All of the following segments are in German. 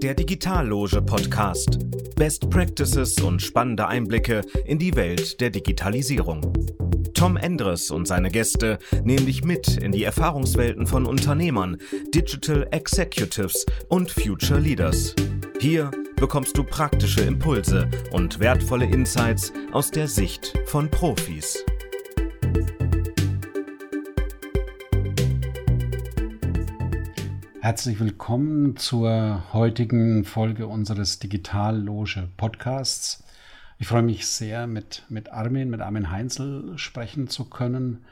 Der Digitalloge Podcast. Best Practices und spannende Einblicke in die Welt der Digitalisierung. Tom Endres und seine Gäste nehmen dich mit in die Erfahrungswelten von Unternehmern, Digital Executives und Future Leaders. Hier bekommst du praktische Impulse und wertvolle Insights aus der Sicht von Profis. Herzlich willkommen zur heutigen Folge unseres Digitalloge Podcasts. Ich freue mich sehr, mit, mit Armin, mit Armin Heinzel sprechen zu können.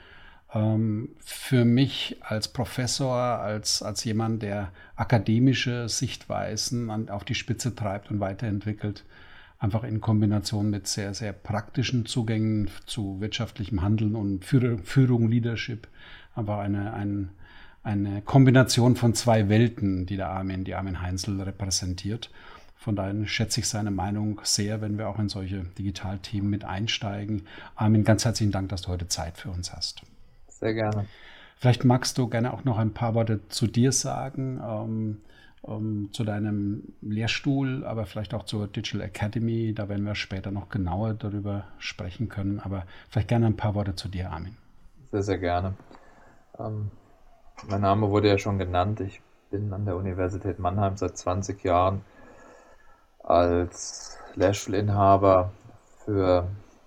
Ähm, für mich als Professor, als, als jemand, der akademische Sichtweisen an, auf die Spitze treibt und weiterentwickelt, einfach in Kombination mit sehr, sehr praktischen Zugängen zu wirtschaftlichem Handeln und Führung, Führung Leadership, einfach eine, ein, eine Kombination von zwei Welten, die der Armin, die Armin Heinzel repräsentiert. Von daher schätze ich seine Meinung sehr, wenn wir auch in solche Digitalthemen mit einsteigen. Armin, ganz herzlichen Dank, dass du heute Zeit für uns hast. Sehr gerne. Vielleicht magst du gerne auch noch ein paar Worte zu dir sagen, ähm, ähm, zu deinem Lehrstuhl, aber vielleicht auch zur Digital Academy. Da werden wir später noch genauer darüber sprechen können. Aber vielleicht gerne ein paar Worte zu dir, Armin. Sehr, sehr gerne. Ähm, mein Name wurde ja schon genannt. Ich bin an der Universität Mannheim seit 20 Jahren als Lehrstuhlinhaber für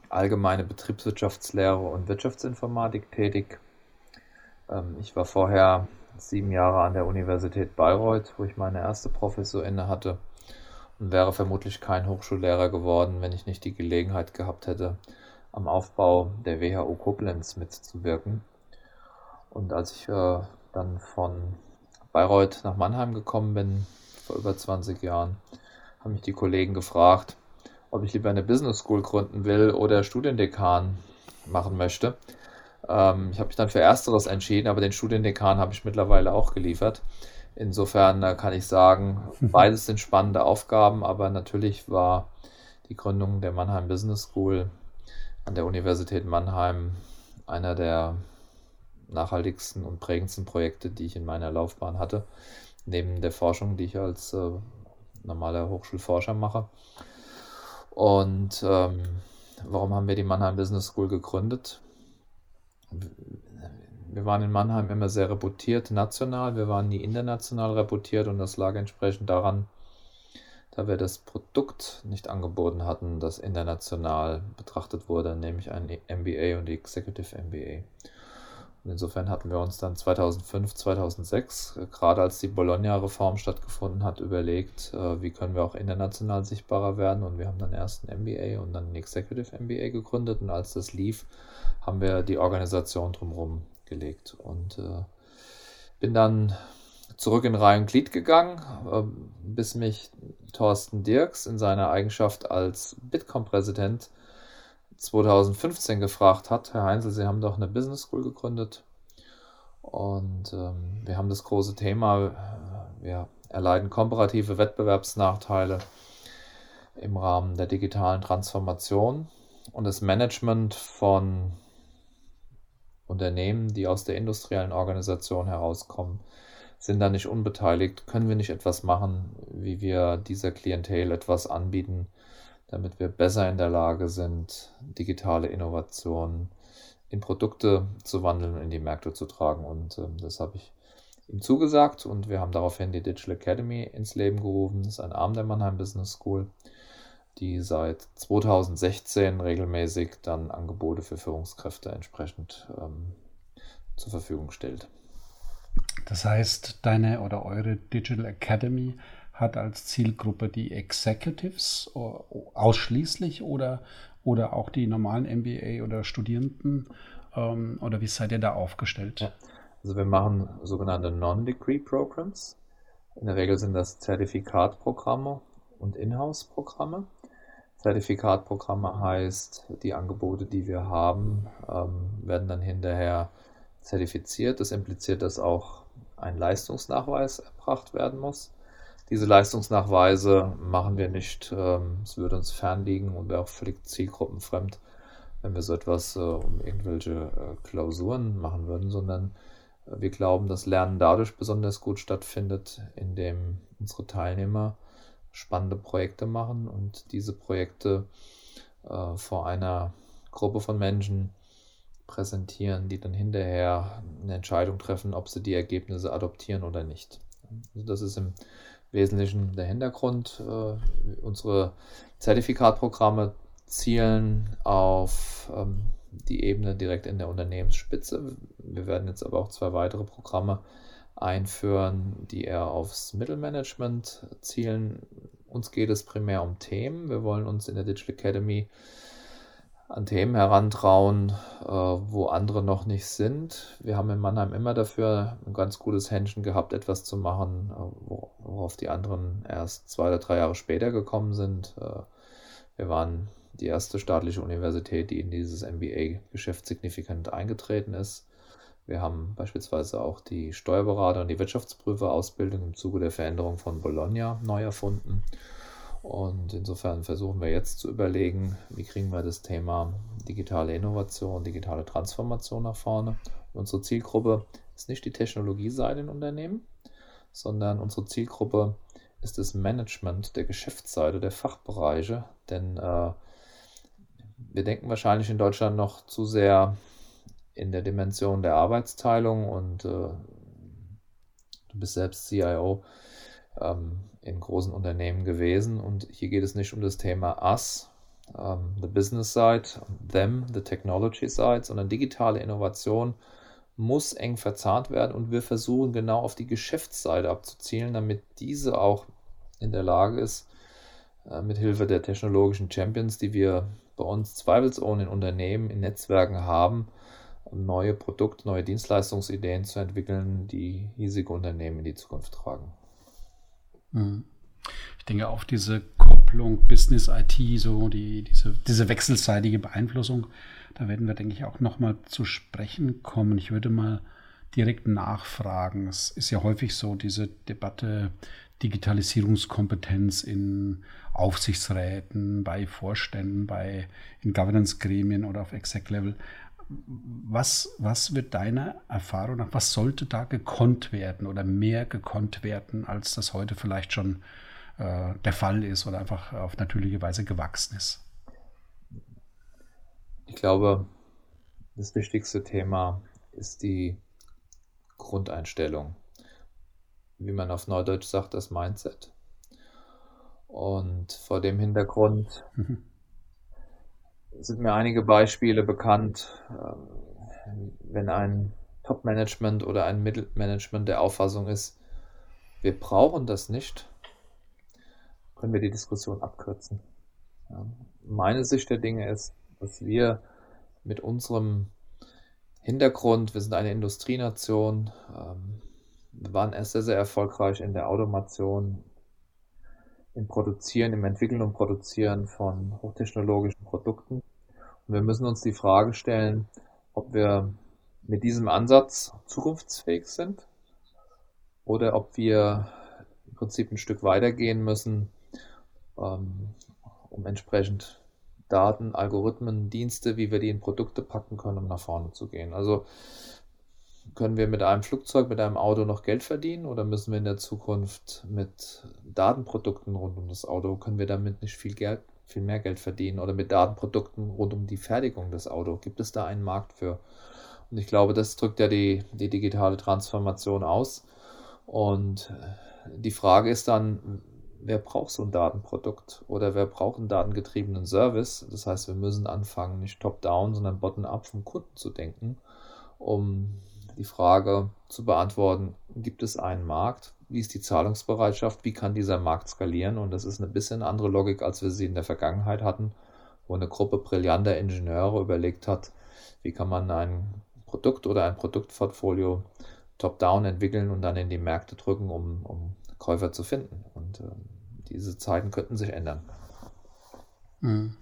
allgemeine Betriebswirtschaftslehre und Wirtschaftsinformatik tätig. Ähm, ich war vorher sieben Jahre an der Universität Bayreuth, wo ich meine erste Professur inne hatte und wäre vermutlich kein Hochschullehrer geworden, wenn ich nicht die Gelegenheit gehabt hätte, am Aufbau der WHO Koblenz mitzuwirken. Und als ich äh, dann von Bayreuth nach Mannheim gekommen bin, vor über 20 Jahren, haben mich die Kollegen gefragt, ob ich lieber eine Business School gründen will oder Studiendekan machen möchte. Ähm, ich habe mich dann für Ersteres entschieden, aber den Studiendekan habe ich mittlerweile auch geliefert. Insofern äh, kann ich sagen, beides sind spannende Aufgaben, aber natürlich war die Gründung der Mannheim Business School an der Universität Mannheim einer der nachhaltigsten und prägendsten Projekte, die ich in meiner Laufbahn hatte, neben der Forschung, die ich als äh, normaler Hochschulforscher mache. Und ähm, warum haben wir die Mannheim Business School gegründet? Wir waren in Mannheim immer sehr reputiert national, wir waren nie international reputiert und das lag entsprechend daran, da wir das Produkt nicht angeboten hatten, das international betrachtet wurde, nämlich ein MBA und die Executive MBA. Und insofern hatten wir uns dann 2005, 2006, äh, gerade als die Bologna-Reform stattgefunden hat, überlegt, äh, wie können wir auch international sichtbarer werden. Und wir haben dann erst ein MBA und dann ein Executive MBA gegründet. Und als das lief, haben wir die Organisation drumherum gelegt. Und äh, bin dann zurück in Reihe Glied gegangen, äh, bis mich Thorsten Dirks in seiner Eigenschaft als Bitkom-Präsident 2015 gefragt hat, Herr Heinzel, Sie haben doch eine Business School gegründet und ähm, wir haben das große Thema, äh, wir erleiden komparative Wettbewerbsnachteile im Rahmen der digitalen Transformation und das Management von Unternehmen, die aus der industriellen Organisation herauskommen, sind da nicht unbeteiligt. Können wir nicht etwas machen, wie wir dieser Klientel etwas anbieten, damit wir besser in der Lage sind, digitale Innovationen in Produkte zu wandeln und in die Märkte zu tragen. Und äh, das habe ich ihm zugesagt und wir haben daraufhin die Digital Academy ins Leben gerufen. Das ist ein Arm der Mannheim Business School, die seit 2016 regelmäßig dann Angebote für Führungskräfte entsprechend ähm, zur Verfügung stellt. Das heißt, deine oder eure Digital Academy hat als Zielgruppe die Executives ausschließlich oder, oder auch die normalen MBA oder Studierenden? Ähm, oder wie seid ihr da aufgestellt? Ja. Also wir machen sogenannte Non-Degree Programs. In der Regel sind das Zertifikatprogramme und Inhouse-Programme. Zertifikatprogramme heißt, die Angebote, die wir haben, ähm, werden dann hinterher zertifiziert. Das impliziert, dass auch ein Leistungsnachweis erbracht werden muss. Diese Leistungsnachweise machen wir nicht. Ähm, es würde uns fernliegen und wäre auch völlig zielgruppenfremd, wenn wir so etwas äh, um irgendwelche äh, Klausuren machen würden, sondern äh, wir glauben, dass Lernen dadurch besonders gut stattfindet, indem unsere Teilnehmer spannende Projekte machen und diese Projekte vor einer Gruppe von Menschen präsentieren, die dann hinterher eine Entscheidung treffen, ob sie die Ergebnisse adoptieren oder nicht. Also das ist im Wesentlichen der Hintergrund. Äh, unsere Zertifikatprogramme zielen auf ähm, die Ebene direkt in der Unternehmensspitze. Wir werden jetzt aber auch zwei weitere Programme einführen, die eher aufs Mittelmanagement zielen. Uns geht es primär um Themen. Wir wollen uns in der Digital Academy an Themen herantrauen, äh, wo andere noch nicht sind. Wir haben in Mannheim immer dafür ein ganz gutes Händchen gehabt, etwas zu machen, äh, worauf die anderen erst zwei oder drei Jahre später gekommen sind. Äh, wir waren die erste staatliche Universität, die in dieses MBA-Geschäft signifikant eingetreten ist. Wir haben beispielsweise auch die Steuerberater und die Wirtschaftsprüferausbildung im Zuge der Veränderung von Bologna neu erfunden. Und insofern versuchen wir jetzt zu überlegen, wie kriegen wir das Thema digitale Innovation, digitale Transformation nach vorne. Unsere Zielgruppe ist nicht die Technologieseite in Unternehmen, sondern unsere Zielgruppe ist das Management der Geschäftsseite, der Fachbereiche. Denn äh, wir denken wahrscheinlich in Deutschland noch zu sehr in der Dimension der Arbeitsteilung und äh, du bist selbst CIO. Ähm, in großen Unternehmen gewesen. Und hier geht es nicht um das Thema Us, um, ähm, the business side, them, the technology side, sondern digitale Innovation muss eng verzahnt werden und wir versuchen genau auf die Geschäftsseite abzuzielen, damit diese auch in der Lage ist, äh, mit Hilfe der technologischen Champions, die wir bei uns zweifelsohne in Unternehmen, in Netzwerken haben, neue Produkte, neue Dienstleistungsideen zu entwickeln, die hiesige Unternehmen in die Zukunft tragen. Mhm. Ich denke auch diese Kopplung Business IT, so die, diese, diese wechselseitige Beeinflussung, da werden wir, denke ich, auch nochmal zu sprechen kommen. Ich würde mal direkt nachfragen. Es ist ja häufig so, diese Debatte Digitalisierungskompetenz in Aufsichtsräten, bei Vorständen, bei in Governance-Gremien oder auf Exec-Level. Was, was wird deiner Erfahrung nach, was sollte da gekonnt werden oder mehr gekonnt werden, als das heute vielleicht schon äh, der Fall ist oder einfach auf natürliche Weise gewachsen ist? Ich glaube, das wichtigste Thema ist die Grundeinstellung. Wie man auf Neudeutsch sagt, das Mindset. Und vor dem Hintergrund mhm sind mir einige Beispiele bekannt, ähm, wenn ein Top-Management oder ein Mittelmanagement der Auffassung ist, wir brauchen das nicht, können wir die Diskussion abkürzen. Meine Sicht der Dinge ist, dass wir mit unserem Hintergrund, wir sind eine Industrienation, ähm, wir waren erst sehr, sehr erfolgreich in der Automation, im Produzieren, im Entwickeln und Produzieren von hochtechnologischen Produkten. Und wir müssen uns die Frage stellen, ob wir mit diesem Ansatz zukunftsfähig sind oder ob wir im Prinzip ein Stück weitergehen müssen, ähm, um entsprechend Daten, Algorithmen, Dienste, wie wir die in Produkte packen können, um nach vorne zu gehen. Also können wir mit einem Flugzeug, mit einem Auto noch Geld verdienen oder müssen wir in der Zukunft mit Datenprodukten rund um das Auto, können wir damit nicht viel Geld, viel mehr Geld verdienen oder mit Datenprodukten rund um die Fertigung des Autos? Gibt es da einen Markt für? Und ich glaube, das drückt ja die, die digitale Transformation aus. Und äh, die Frage ist dann, wer braucht so ein Datenprodukt oder wer braucht einen datengetriebenen Service? Das heißt, wir müssen anfangen, nicht top-down, sondern bottom-up vom Kunden zu denken, um die Frage zu beantworten, gibt es einen Markt? Wie ist die Zahlungsbereitschaft? Wie kann dieser Markt skalieren? Und das ist eine bisschen andere Logik, als wir sie in der Vergangenheit hatten, wo eine Gruppe brillanter Ingenieure überlegt hat, wie kann man ein Produkt oder ein Produktportfolio top-down entwickeln und dann in die Märkte drücken, um, um Käufer zu finden. Und äh, diese Zeiten könnten sich ändern. Mhm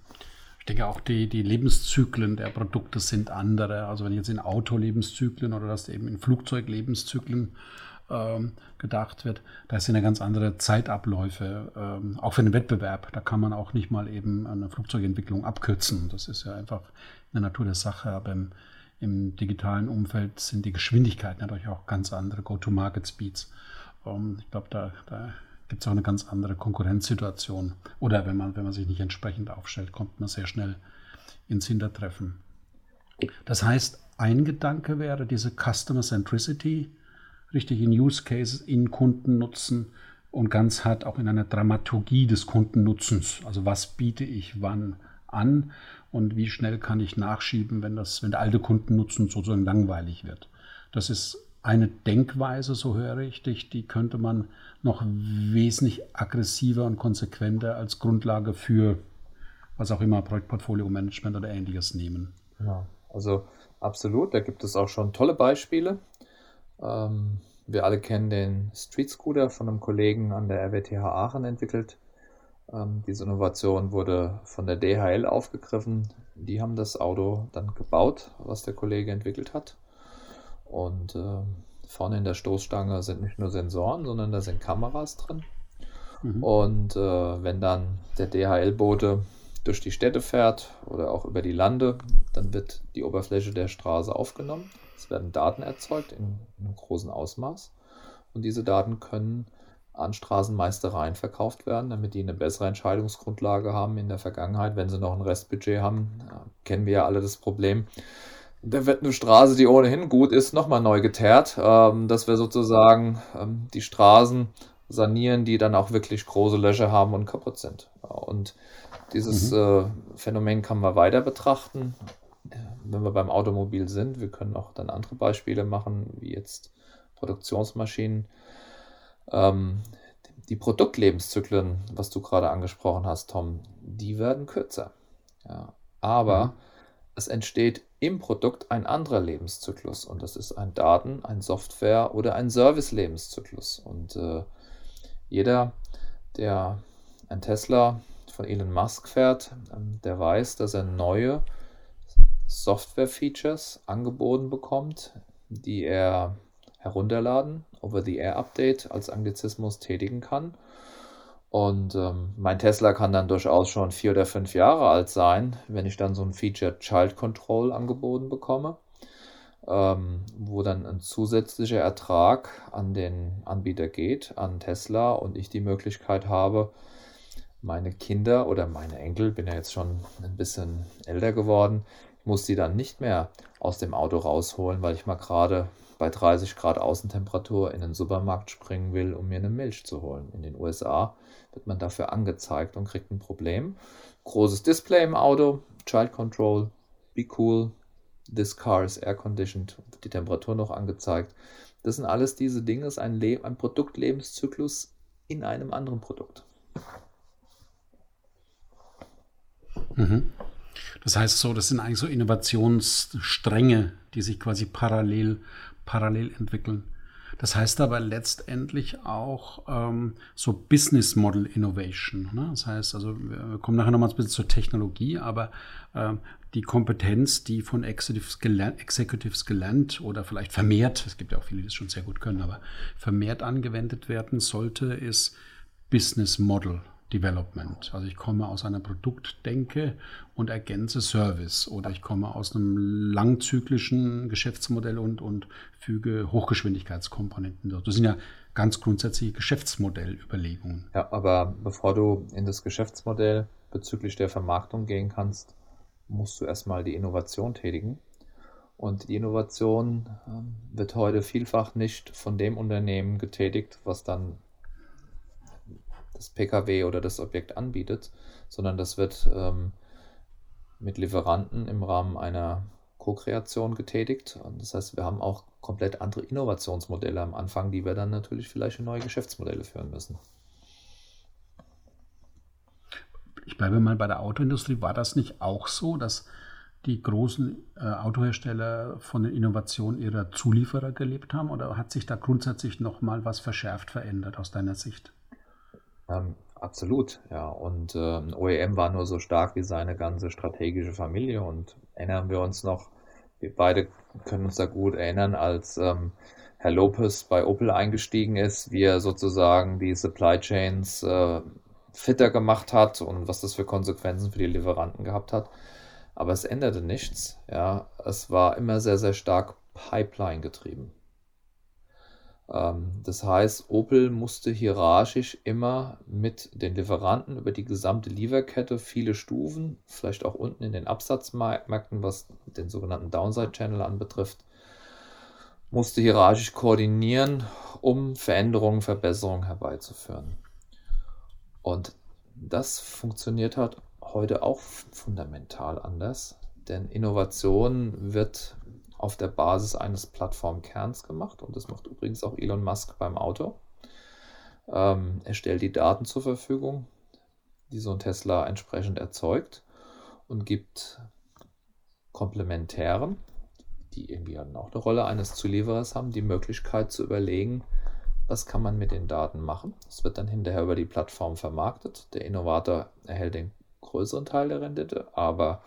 denke auch die, die Lebenszyklen der Produkte sind andere. Also wenn jetzt in Autolebenszyklen oder das eben in Flugzeuglebenszyklen ähm, gedacht wird, da sind ja ganz andere Zeitabläufe, ähm, auch für den Wettbewerb. Da kann man auch nicht mal eben eine Flugzeugentwicklung abkürzen. Das ist ja einfach in der Natur der Sache. Aber im, im digitalen Umfeld sind die Geschwindigkeiten natürlich auch ganz andere Go-to-Market-Speeds. Ähm, ich glaube, da, da gibt es auch eine ganz andere Konkurrenzsituation. Oder wenn man, wenn man sich nicht entsprechend aufstellt, kommt man sehr schnell ins Hintertreffen. Das heißt, ein Gedanke wäre diese Customer Centricity, richtig in Use Cases, in Kundennutzen und ganz hart auch in einer Dramaturgie des Kundennutzens. Also was biete ich wann an und wie schnell kann ich nachschieben, wenn, das, wenn der alte Kundennutzen sozusagen langweilig wird. Das ist eine Denkweise, so höre ich dich, die könnte man noch wesentlich aggressiver und konsequenter als Grundlage für was auch immer, Projektportfolio-Management oder ähnliches nehmen. Ja, also absolut, da gibt es auch schon tolle Beispiele. Ähm, wir alle kennen den Street Scooter von einem Kollegen an der RWTH Aachen entwickelt. Ähm, diese Innovation wurde von der DHL aufgegriffen. Die haben das Auto dann gebaut, was der Kollege entwickelt hat. Und äh, vorne in der Stoßstange sind nicht nur Sensoren, sondern da sind Kameras drin. Mhm. Und äh, wenn dann der DHL-Bote durch die Städte fährt oder auch über die Lande, dann wird die Oberfläche der Straße aufgenommen. Es werden Daten erzeugt in, einem großen Ausmaß. Und diese Daten können an Straßenmeistereien verkauft werden, damit die eine bessere Entscheidungsgrundlage haben in der Vergangenheit. Wenn sie noch ein Restbudget haben, kennen wir ja alle das Problem. Da wird eine Straße, die ohnehin gut ist, nochmal neu geteert, ähm, dass wir sozusagen ähm, die Straßen sanieren, die dann auch wirklich große Löcher haben und kaputt sind. Und dieses mhm. äh, Phänomen kann man weiter betrachten, wenn wir beim Automobil sind. Wir können auch dann andere Beispiele machen, wie jetzt Produktionsmaschinen. Ähm, die Produktlebenszyklen, was du gerade angesprochen hast, Tom, die werden kürzer. Ja. Aber mhm. es entsteht im Produkt ein anderer Lebenszyklus und das ist ein Daten-, ein Software- oder ein Service-Lebenszyklus. Und äh, jeder, der ein Tesla von Elon Musk fährt, ähm, der weiß, dass er neue Software-Features angeboten bekommt, die er herunterladen, Over-the-Air-Update als Anglizismus tätigen kann. Und ähm, mein Tesla kann dann durchaus schon vier oder fünf Jahre alt sein, wenn ich dann so ein Feature Child Control angeboten bekomme, ähm, wo dann ein zusätzlicher Ertrag an den Anbieter geht, an Tesla und ich die Möglichkeit habe, meine Kinder oder meine Enkel, bin ja jetzt schon ein bisschen älter geworden, muss die dann nicht mehr aus dem Auto rausholen, weil ich mal gerade bei 30 Grad Außentemperatur in den Supermarkt springen will, um mir eine Milch zu holen. In den USA wird man dafür angezeigt und kriegt ein Problem. Großes Display im Auto, Child Control, be cool, this car is air conditioned, die Temperatur noch angezeigt. Das sind alles diese Dinge, ist ein, Le ein Produktlebenszyklus in einem anderen Produkt. Mhm. Das heißt so, das sind eigentlich so Innovationsstränge, die sich quasi parallel, parallel entwickeln. Das heißt aber letztendlich auch ähm, so Business Model Innovation. Ne? Das heißt, also wir kommen nachher nochmal ein bisschen zur Technologie, aber äh, die Kompetenz, die von Executives gelernt, Executives gelernt oder vielleicht vermehrt, es gibt ja auch viele, die es schon sehr gut können, aber vermehrt angewendet werden sollte, ist Business Model Development. Also ich komme aus einer Produktdenke und ergänze Service oder ich komme aus einem langzyklischen Geschäftsmodell und, und füge Hochgeschwindigkeitskomponenten dort. Das sind ja ganz grundsätzliche Geschäftsmodellüberlegungen. Ja, aber bevor du in das Geschäftsmodell bezüglich der Vermarktung gehen kannst, musst du erstmal die Innovation tätigen. Und die Innovation ähm, wird heute vielfach nicht von dem Unternehmen getätigt, was dann das PKW oder das Objekt anbietet, sondern das wird ähm, mit Lieferanten im Rahmen einer Co-Kreation getätigt. Und das heißt, wir haben auch komplett andere Innovationsmodelle am Anfang, die wir dann natürlich vielleicht in neue Geschäftsmodelle führen müssen. Ich bleibe mal bei der Autoindustrie. War das nicht auch so, dass die großen äh, Autohersteller von den Innovationen ihrer Zulieferer gelebt haben? Oder hat sich da grundsätzlich nochmal was verschärft verändert aus deiner Sicht? Ähm, absolut, ja. Und ähm, OEM war nur so stark wie seine ganze strategische Familie. Und erinnern wir uns noch, wir beide können uns da gut erinnern, als ähm, Herr Lopez bei Opel eingestiegen ist, wie er sozusagen die Supply Chains äh, fitter gemacht hat und was das für Konsequenzen für die Lieferanten gehabt hat. Aber es änderte nichts. Ja, es war immer sehr, sehr stark Pipeline getrieben. Ähm, das heißt, Opel musste hierarchisch immer mit den Lieferanten über die gesamte Lieferkette viele Stufen, vielleicht auch unten in den Absatzmärkten, was den sogenannten Downside Channel anbetrifft, musste hierarchisch koordinieren, um Veränderungen, Verbesserungen herbeizuführen. Und das funktioniert halt heute auch fundamental anders, denn Innovation wird auf der Basis eines Plattformkerns gemacht und das macht übrigens auch Elon Musk beim Auto. Ähm, er stellt die Daten zur Verfügung, die so ein Tesla entsprechend erzeugt und gibt Komplementären, die irgendwie auch eine Rolle eines Zulieferers haben, die Möglichkeit zu überlegen, was kann man mit den Daten machen. Das wird dann hinterher über die Plattform vermarktet. Der Innovator erhält den größeren Teil der Rendite, aber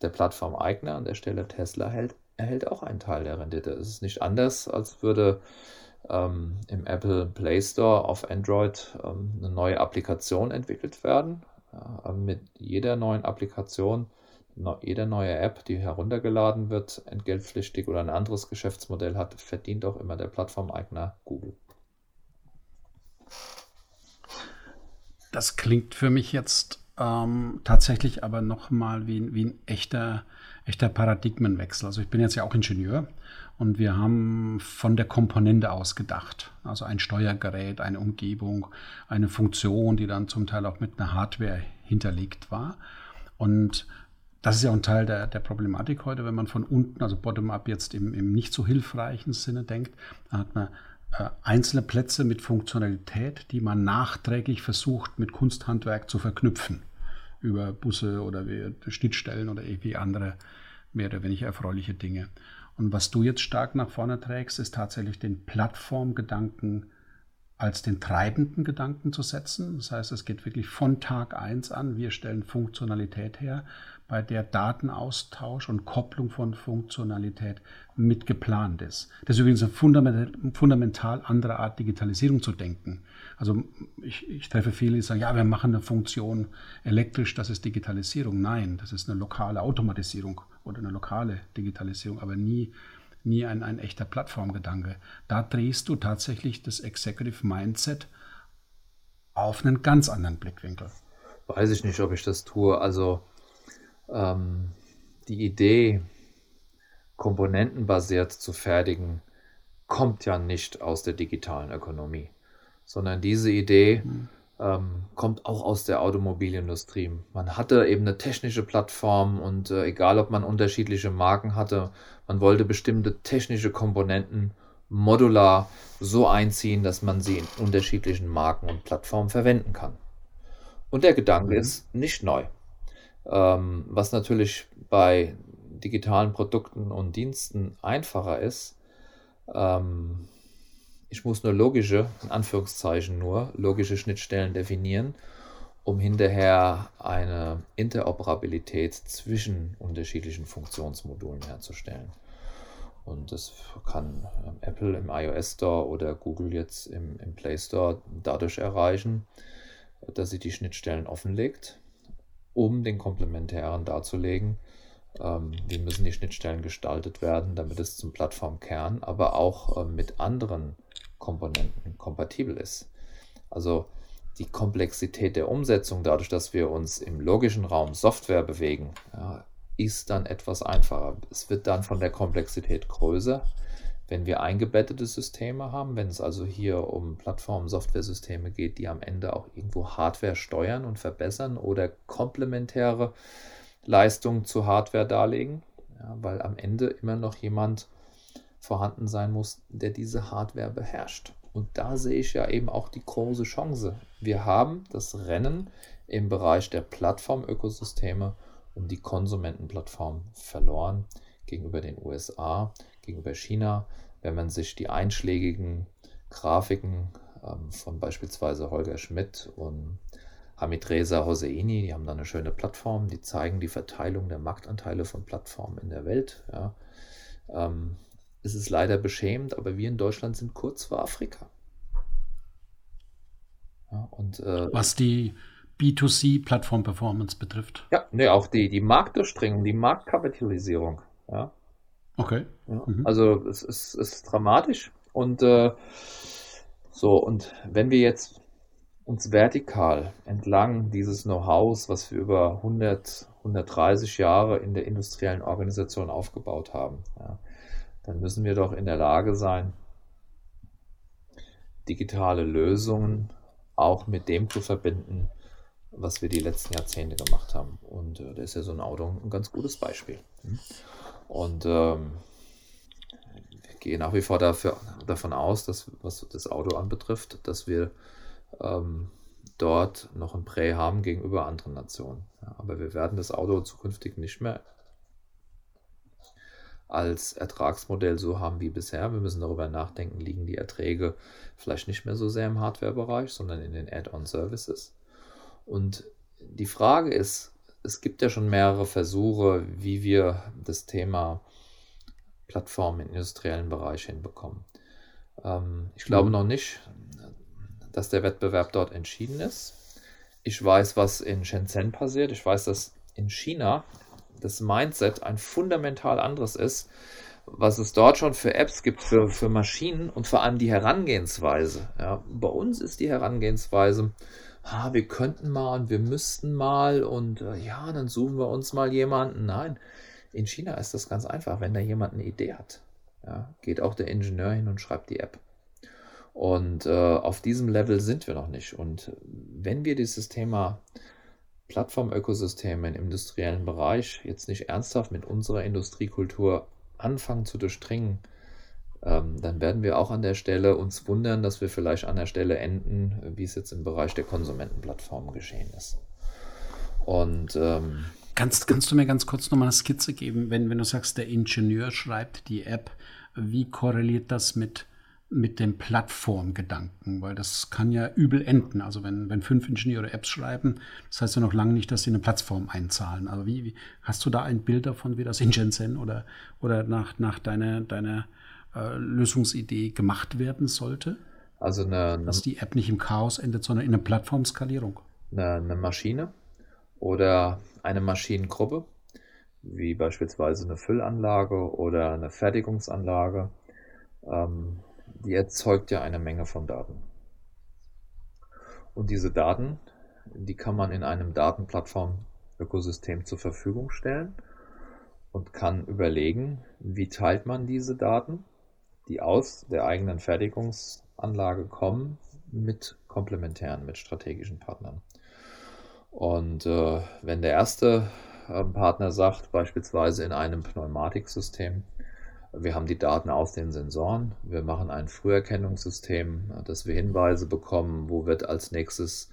der Plattformeigner an der Stelle Tesla erhält erhält auch einen Teil der Rendite. Es ist nicht anders, als würde ähm, im Apple Play Store auf Android ähm, eine neue Applikation entwickelt werden. Ja, mit jeder neuen Applikation, jeder neue App, die heruntergeladen wird, entgeltpflichtig oder ein anderes Geschäftsmodell hat, verdient auch immer der Plattformeigner Google. Das klingt für mich jetzt ähm, tatsächlich aber nochmal wie, wie ein echter echter Paradigmenwechsel. Also ich bin jetzt ja auch Ingenieur und wir haben von der Komponente aus gedacht. Also ein Steuergerät, eine Umgebung, eine Funktion, die dann zum Teil auch mit einer Hardware hinterlegt war. Und das ist ja auch ein Teil der, der Problematik heute, wenn man von unten, also bottom-up jetzt im, im nicht so hilfreichen Sinne denkt, dann hat man äh, einzelne Plätze mit Funktionalität, die man nachträglich versucht mit Kunsthandwerk zu verknüpfen über Busse oder Schnittstellen oder irgendwie andere mehr oder weniger erfreuliche Dinge. Und was du jetzt stark nach vorne trägst, ist tatsächlich den Plattformgedanken als den treibenden Gedanken zu setzen. Das heißt, es geht wirklich von Tag 1 an. Wir stellen Funktionalität her, bei der Datenaustausch und Kopplung von Funktionalität mit geplant ist. Das ist übrigens eine fundamental, fundamental andere Art, Digitalisierung zu denken. Also ich, ich treffe viele, die sagen, ja, wir machen eine Funktion elektrisch, das ist Digitalisierung. Nein, das ist eine lokale Automatisierung oder eine lokale Digitalisierung, aber nie, nie ein, ein echter Plattformgedanke. Da drehst du tatsächlich das Executive Mindset auf einen ganz anderen Blickwinkel. Weiß ich nicht, ob ich das tue. Also ähm, die Idee, komponentenbasiert zu fertigen, kommt ja nicht aus der digitalen Ökonomie, sondern diese Idee mhm. ähm, kommt auch aus der Automobilindustrie. Man hatte eben eine technische Plattform und äh, egal, ob man unterschiedliche Marken hatte, man wollte bestimmte technische Komponenten modular so einziehen, dass man sie in unterschiedlichen Marken und Plattformen verwenden kann. Und der Gedanke mhm. ist nicht neu. Ähm, was natürlich bei digitalen Produkten und Diensten einfacher ist. Ähm, ich muss nur logische, in Anführungszeichen nur, logische Schnittstellen definieren, um hinterher eine Interoperabilität zwischen unterschiedlichen Funktionsmodulen herzustellen. Und das kann ähm, Apple im iOS Store oder Google jetzt im, im Play Store dadurch erreichen, dass sie die Schnittstellen offenlegt um den Komplementären darzulegen, ähm, wie müssen die Schnittstellen gestaltet werden, damit es zum Plattformkern, aber auch äh, mit anderen Komponenten kompatibel ist. Also die Komplexität der Umsetzung, dadurch, dass wir uns im logischen Raum Software bewegen, ja, ist dann etwas einfacher. Es wird dann von der Komplexität größer, wenn wir eingebettete Systeme haben, wenn es also hier um Plattform-Software-Systeme geht, die am Ende auch irgendwo Hardware steuern und verbessern oder komplementäre Leistungen zu Hardware darlegen, ja, weil am Ende immer noch jemand vorhanden sein muss, der diese Hardware beherrscht. Und da sehe ich ja eben auch die große Chance. Wir haben das Rennen im Bereich der Plattformökosysteme um die Konsumentenplattform verloren gegenüber den USA gegenüber China, wenn man sich die einschlägigen Grafiken ähm, von beispielsweise Holger Schmidt und Hamid Reza Hosseini, die haben da eine schöne Plattform, die zeigen die Verteilung der Marktanteile von Plattformen in der Welt. Ja. Ähm, es ist leider beschämend, aber wir in Deutschland sind kurz vor Afrika. Ja, und, äh, Was die B2C-Plattform-Performance betrifft. Ja, nee, auch die, die Marktdurchdringung, die Marktkapitalisierung. Ja. Okay. Ja, mhm. Also es ist, es ist dramatisch Und äh, so, und wenn wir jetzt uns vertikal entlang dieses Know-hows, was wir über 100, 130 Jahre in der industriellen Organisation aufgebaut haben, ja, dann müssen wir doch in der Lage sein, digitale Lösungen auch mit dem zu verbinden, was wir die letzten Jahrzehnte gemacht haben. Und äh, da ist ja so ein Auto ein ganz gutes Beispiel. Und ähm, ich gehe nach wie vor dafür, davon aus, dass was das Auto anbetrifft, dass wir ähm, dort noch ein Prä haben gegenüber anderen Nationen. Ja, aber wir werden das Auto zukünftig nicht mehr als Ertragsmodell so haben wie bisher. Wir müssen darüber nachdenken, liegen die Erträge vielleicht nicht mehr so sehr im Hardware-Bereich, sondern in den Add-on-Services. Und die Frage ist, es gibt ja schon mehrere Versuche, wie wir das Thema Plattform im industriellen Bereich hinbekommen. Ähm, ich glaube mhm. noch nicht, dass der Wettbewerb dort entschieden ist. Ich weiß, was in Shenzhen passiert. Ich weiß, dass in China das Mindset ein fundamental anderes ist, was es dort schon für Apps gibt, für, für Maschinen und vor allem die Herangehensweise. Ja, bei uns ist die Herangehensweise, ah, wir könnten mal und wir müssten mal und äh, ja, dann suchen wir uns mal jemanden. Nein, in China ist das ganz einfach. Wenn da jemand eine Idee hat, ja, geht auch der Ingenieur hin und schreibt die App. Und äh, auf diesem Level sind wir noch nicht. Und wenn wir dieses Thema Plattformökosysteme im industriellen Bereich jetzt nicht ernsthaft mit unserer Industriekultur anfangen zu durchdringen, ähm, dann werden wir auch an der Stelle uns wundern, dass wir vielleicht an der Stelle enden, wie es jetzt im Bereich der Konsumentenplattformen geschehen ist. Und ähm, kannst, kannst du mir ganz kurz nochmal eine Skizze geben, wenn, wenn du sagst, der Ingenieur schreibt die App, wie korreliert das mit mit dem Plattformgedanken, weil das kann ja übel enden. Also wenn, wenn fünf Ingenieure Apps schreiben, das heißt ja noch lange nicht, dass sie eine Plattform einzahlen. Also wie, wie hast du da ein Bild davon, wie das in Shenzhen oder, oder nach, nach deiner, deiner äh, Lösungsidee gemacht werden sollte? Also eine, dass die App nicht im Chaos endet, sondern in einer Plattformskalierung. Eine, eine Maschine oder eine Maschinengruppe, wie beispielsweise eine Füllanlage oder eine Fertigungsanlage, ähm, die erzeugt ja eine Menge von Daten. Und diese Daten, die kann man in einem Datenplattform-Ökosystem zur Verfügung stellen und kann überlegen, wie teilt man diese Daten, die aus der eigenen Fertigungsanlage kommen, mit komplementären, mit strategischen Partnern. Und äh, wenn der erste äh, Partner sagt, beispielsweise in einem Pneumatiksystem, wir haben die Daten aus den Sensoren. Wir machen ein Früherkennungssystem, dass wir Hinweise bekommen, wo wird als nächstes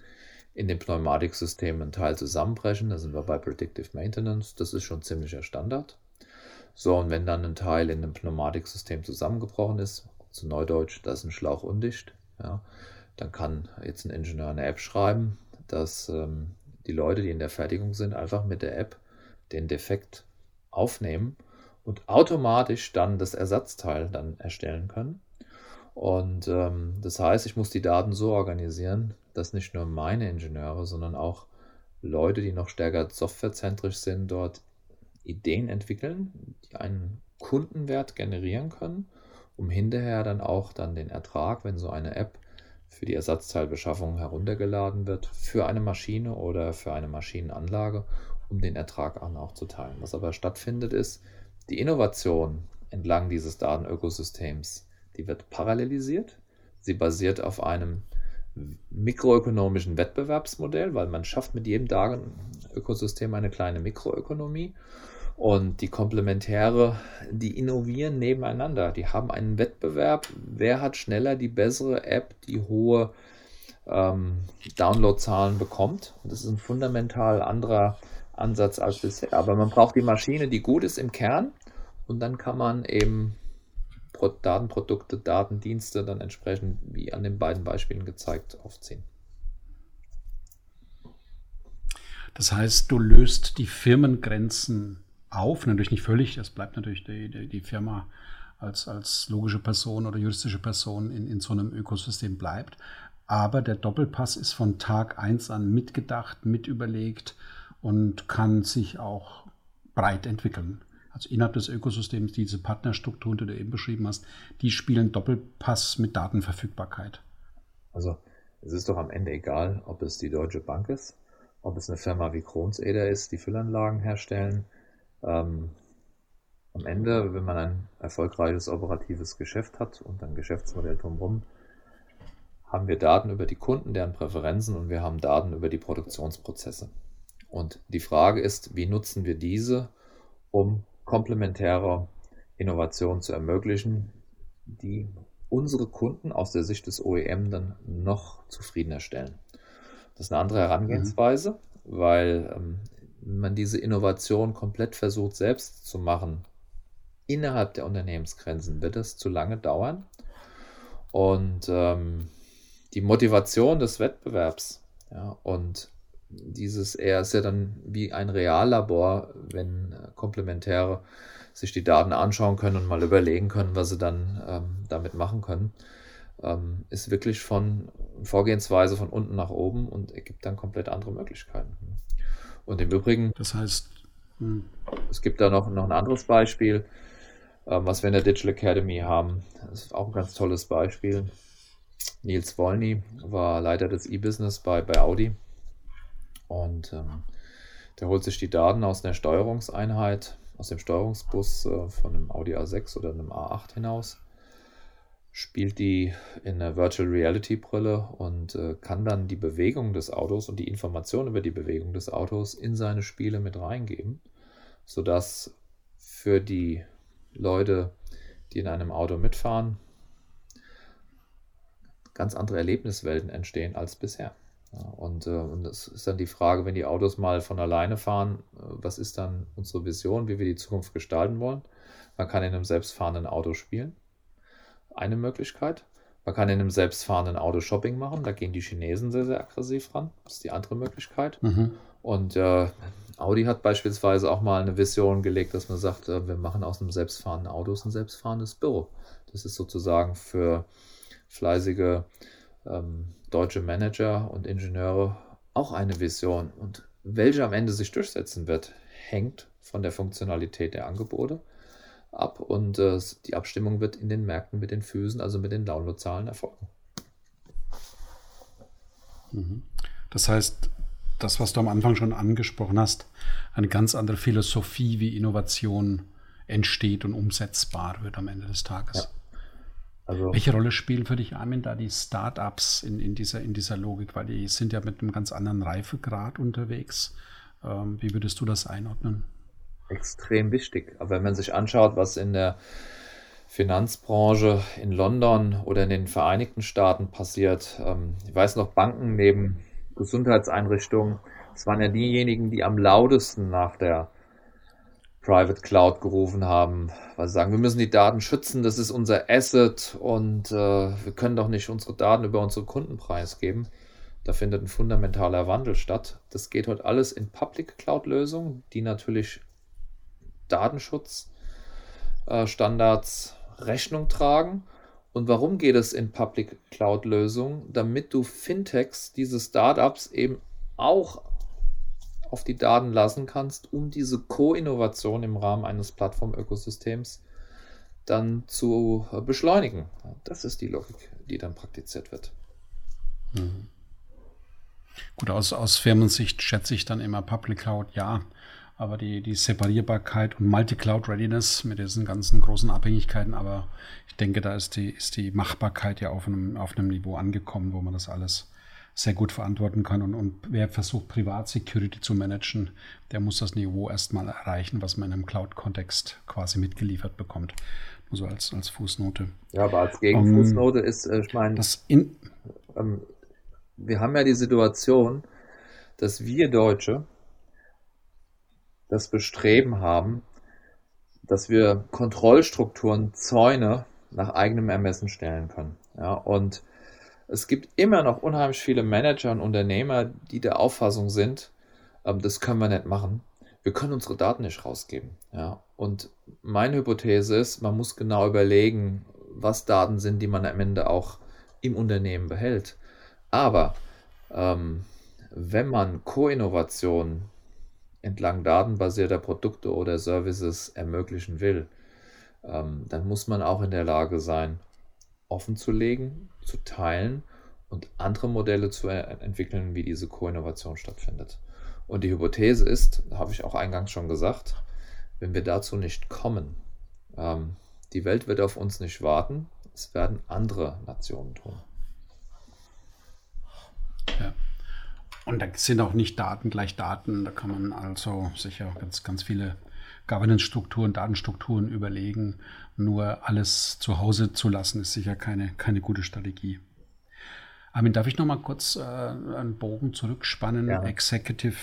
in dem Pneumatiksystem ein Teil zusammenbrechen. Da sind wir bei Predictive Maintenance. Das ist schon ziemlicher Standard. So, und wenn dann ein Teil in dem Pneumatiksystem zusammengebrochen ist, zu Neudeutsch, da ist ein Schlauch undicht, ja, dann kann jetzt ein Ingenieur eine App schreiben, dass ähm, die Leute, die in der Fertigung sind, einfach mit der App den Defekt aufnehmen und automatisch dann das Ersatzteil dann erstellen können. Und ähm, das heißt, ich muss die Daten so organisieren, dass nicht nur meine Ingenieure, sondern auch Leute, die noch stärker softwarezentrisch sind, dort Ideen entwickeln, die einen Kundenwert generieren können, um hinterher dann auch dann den Ertrag, wenn so eine App für die Ersatzteilbeschaffung heruntergeladen wird, für eine Maschine oder für eine Maschinenanlage, um den Ertrag auch zu teilen. Was aber stattfindet ist, die Innovation entlang dieses Datenökosystems, die wird parallelisiert. Sie basiert auf einem mikroökonomischen Wettbewerbsmodell, weil man schafft mit jedem Datenökosystem eine kleine Mikroökonomie. Und die Komplementäre, die innovieren nebeneinander. Die haben einen Wettbewerb. Wer hat schneller die bessere App, die hohe ähm, Downloadzahlen bekommt? Und das ist ein fundamental anderer Ansatz als bisher. Aber man braucht die Maschine, die gut ist im Kern und dann kann man eben Datenprodukte, Datendienste dann entsprechend, wie an den beiden Beispielen gezeigt, aufziehen. Das heißt, du löst die Firmengrenzen auf, natürlich nicht völlig, das bleibt natürlich die, die, die Firma als, als logische Person oder juristische Person in, in so einem Ökosystem bleibt. Aber der Doppelpass ist von Tag 1 an mitgedacht, mitüberlegt, und kann sich auch breit entwickeln. also innerhalb des Ökosystems, diese Partnerstrukturen, die du eben beschrieben hast, die spielen Doppelpass mit Datenverfügbarkeit. Also es ist doch am Ende egal, ob es die Deutsche Bank ist, ob es eine Firma wie Kronseder ist, die Füllanlagen herstellen. Ähm, am Ende, wenn man ein erfolgreiches operatives Geschäft hat und ein Geschäftsmodell drumherum, haben wir Daten über die Kunden, deren Präferenzen und wir haben Daten über die Produktionsprozesse. Und die Frage ist, wie nutzen wir diese, um komplementäre Innovationen zu ermöglichen, die unsere Kunden aus der Sicht des OEM dann noch zufriedener stellen. Das ist eine andere Herangehensweise, mhm. weil ähm, wenn man diese Innovation komplett versucht selbst zu machen, innerhalb der Unternehmensgrenzen, wird es zu lange dauern. Und ähm, die Motivation des Wettbewerbs ja, und dieses, er ist ja dann wie ein Reallabor, wenn äh, Komplementäre sich die Daten anschauen können und mal überlegen können, was sie dann ähm, damit machen können, ähm, ist wirklich von Vorgehensweise von unten nach oben und ergibt dann komplett andere Möglichkeiten. Und im Übrigen, das heißt, hm. es gibt da noch, noch ein anderes Beispiel, ähm, was wir in der Digital Academy haben. Das ist auch ein ganz tolles Beispiel. Nils Wolny war Leiter des E-Business bei, bei Audi und ähm, der holt sich die Daten aus einer Steuerungseinheit, aus dem Steuerungsbus äh, von einem Audi A6 oder einem A8 hinaus, spielt die in einer Virtual Reality Brille und äh, kann dann die Bewegung des Autos und die Information über die Bewegung des Autos in seine Spiele mit reingeben, sodass für die Leute, die in einem Auto mitfahren, ganz andere Erlebniswelten entstehen als bisher. Und, äh, und es ist dann die Frage, wenn die Autos mal von alleine fahren, äh, was ist dann unsere Vision, wie wir die Zukunft gestalten wollen? Man kann in einem selbstfahrenden Auto spielen. Eine Möglichkeit. Man kann in einem selbstfahrenden Auto Shopping machen. Da gehen die Chinesen sehr, sehr aggressiv ran. Das ist die andere Möglichkeit. Mhm. Und äh, Audi hat beispielsweise auch mal eine Vision gelegt, dass man sagt, äh, wir machen aus einem selbstfahrenden Auto ein selbstfahrendes Büro. Das ist sozusagen für fleißige ähm, deutsche Manager und Ingenieure auch eine Vision. Und welche am Ende sich durchsetzen wird, hängt von der Funktionalität der Angebote ab und äh, die Abstimmung wird in den Märkten mit den Füßen, also mit den Downloadzahlen erfolgen. Mhm. Das heißt, das, was du am Anfang schon angesprochen hast, eine ganz andere Philosophie, wie Innovation entsteht und umsetzbar wird am Ende des Tages. Ja. Also, Welche Rolle spielen für dich, Armin, da die Startups in, in, dieser, in dieser Logik? Weil die sind ja mit einem ganz anderen Reifegrad unterwegs. Ähm, wie würdest du das einordnen? Extrem wichtig. Aber wenn man sich anschaut, was in der Finanzbranche in London oder in den Vereinigten Staaten passiert, ähm, ich weiß noch, Banken neben Gesundheitseinrichtungen, das waren ja diejenigen, die am lautesten nach der Private Cloud gerufen haben, weil sie sagen, wir müssen die Daten schützen, das ist unser Asset und äh, wir können doch nicht unsere Daten über unsere Kunden preisgeben. Da findet ein fundamentaler Wandel statt. Das geht heute alles in Public Cloud Lösungen, die natürlich Datenschutzstandards äh, Rechnung tragen. Und warum geht es in Public Cloud Lösungen? Damit du Fintechs, diese Startups eben auch auf die Daten lassen kannst, um diese Co-Innovation im Rahmen eines Plattformökosystems dann zu äh, beschleunigen. Das ist die Logik, die dann praktiziert wird. Mhm. Gut, aus, aus Firmensicht schätze ich dann immer Public Cloud, ja. Aber die, die Separierbarkeit und Multi-Cloud-Readiness mit diesen ganzen großen Abhängigkeiten, aber ich denke, da ist die, ist die Machbarkeit ja auf einem, auf einem Niveau angekommen, wo man das alles sehr gut verantworten kann. Und, und wer versucht, Privatsecurity zu managen, der muss das Niveau erstmal erreichen, was man in einem Cloud-Kontext quasi mitgeliefert bekommt. Nur so als, als Fußnote. Ja, aber als Gegenfußnote um, ist, äh, ich meine, ähm, wir haben ja die Situation, dass wir Deutsche das Bestreben haben, dass wir Kontrollstrukturen, Zäune nach eigenem Ermessen stellen können. Ja, und es gibt immer noch unheimlich viele Manager und Unternehmer, die der Auffassung sind, ähm, das können wir nicht machen. Wir können unsere Daten nicht rausgeben. Ja? Und meine Hypothese ist, man muss genau überlegen, was Daten sind, die man am Ende auch im Unternehmen behält. Aber ähm, wenn man Co-Innovation entlang datenbasierter Produkte oder Services ermöglichen will, ähm, dann muss man auch in der Lage sein, offen zu teilen und andere Modelle zu entwickeln, wie diese Co-Innovation stattfindet. Und die Hypothese ist, habe ich auch eingangs schon gesagt, wenn wir dazu nicht kommen, ähm, die Welt wird auf uns nicht warten, es werden andere Nationen tun. Ja. Und da sind auch nicht Daten gleich Daten. Da kann man also sicher ganz, ganz viele Governance-Strukturen, Datenstrukturen überlegen. Nur alles zu Hause zu lassen, ist sicher keine, keine gute Strategie. Armin, darf ich noch mal kurz äh, einen Bogen zurückspannen? Ja. Executive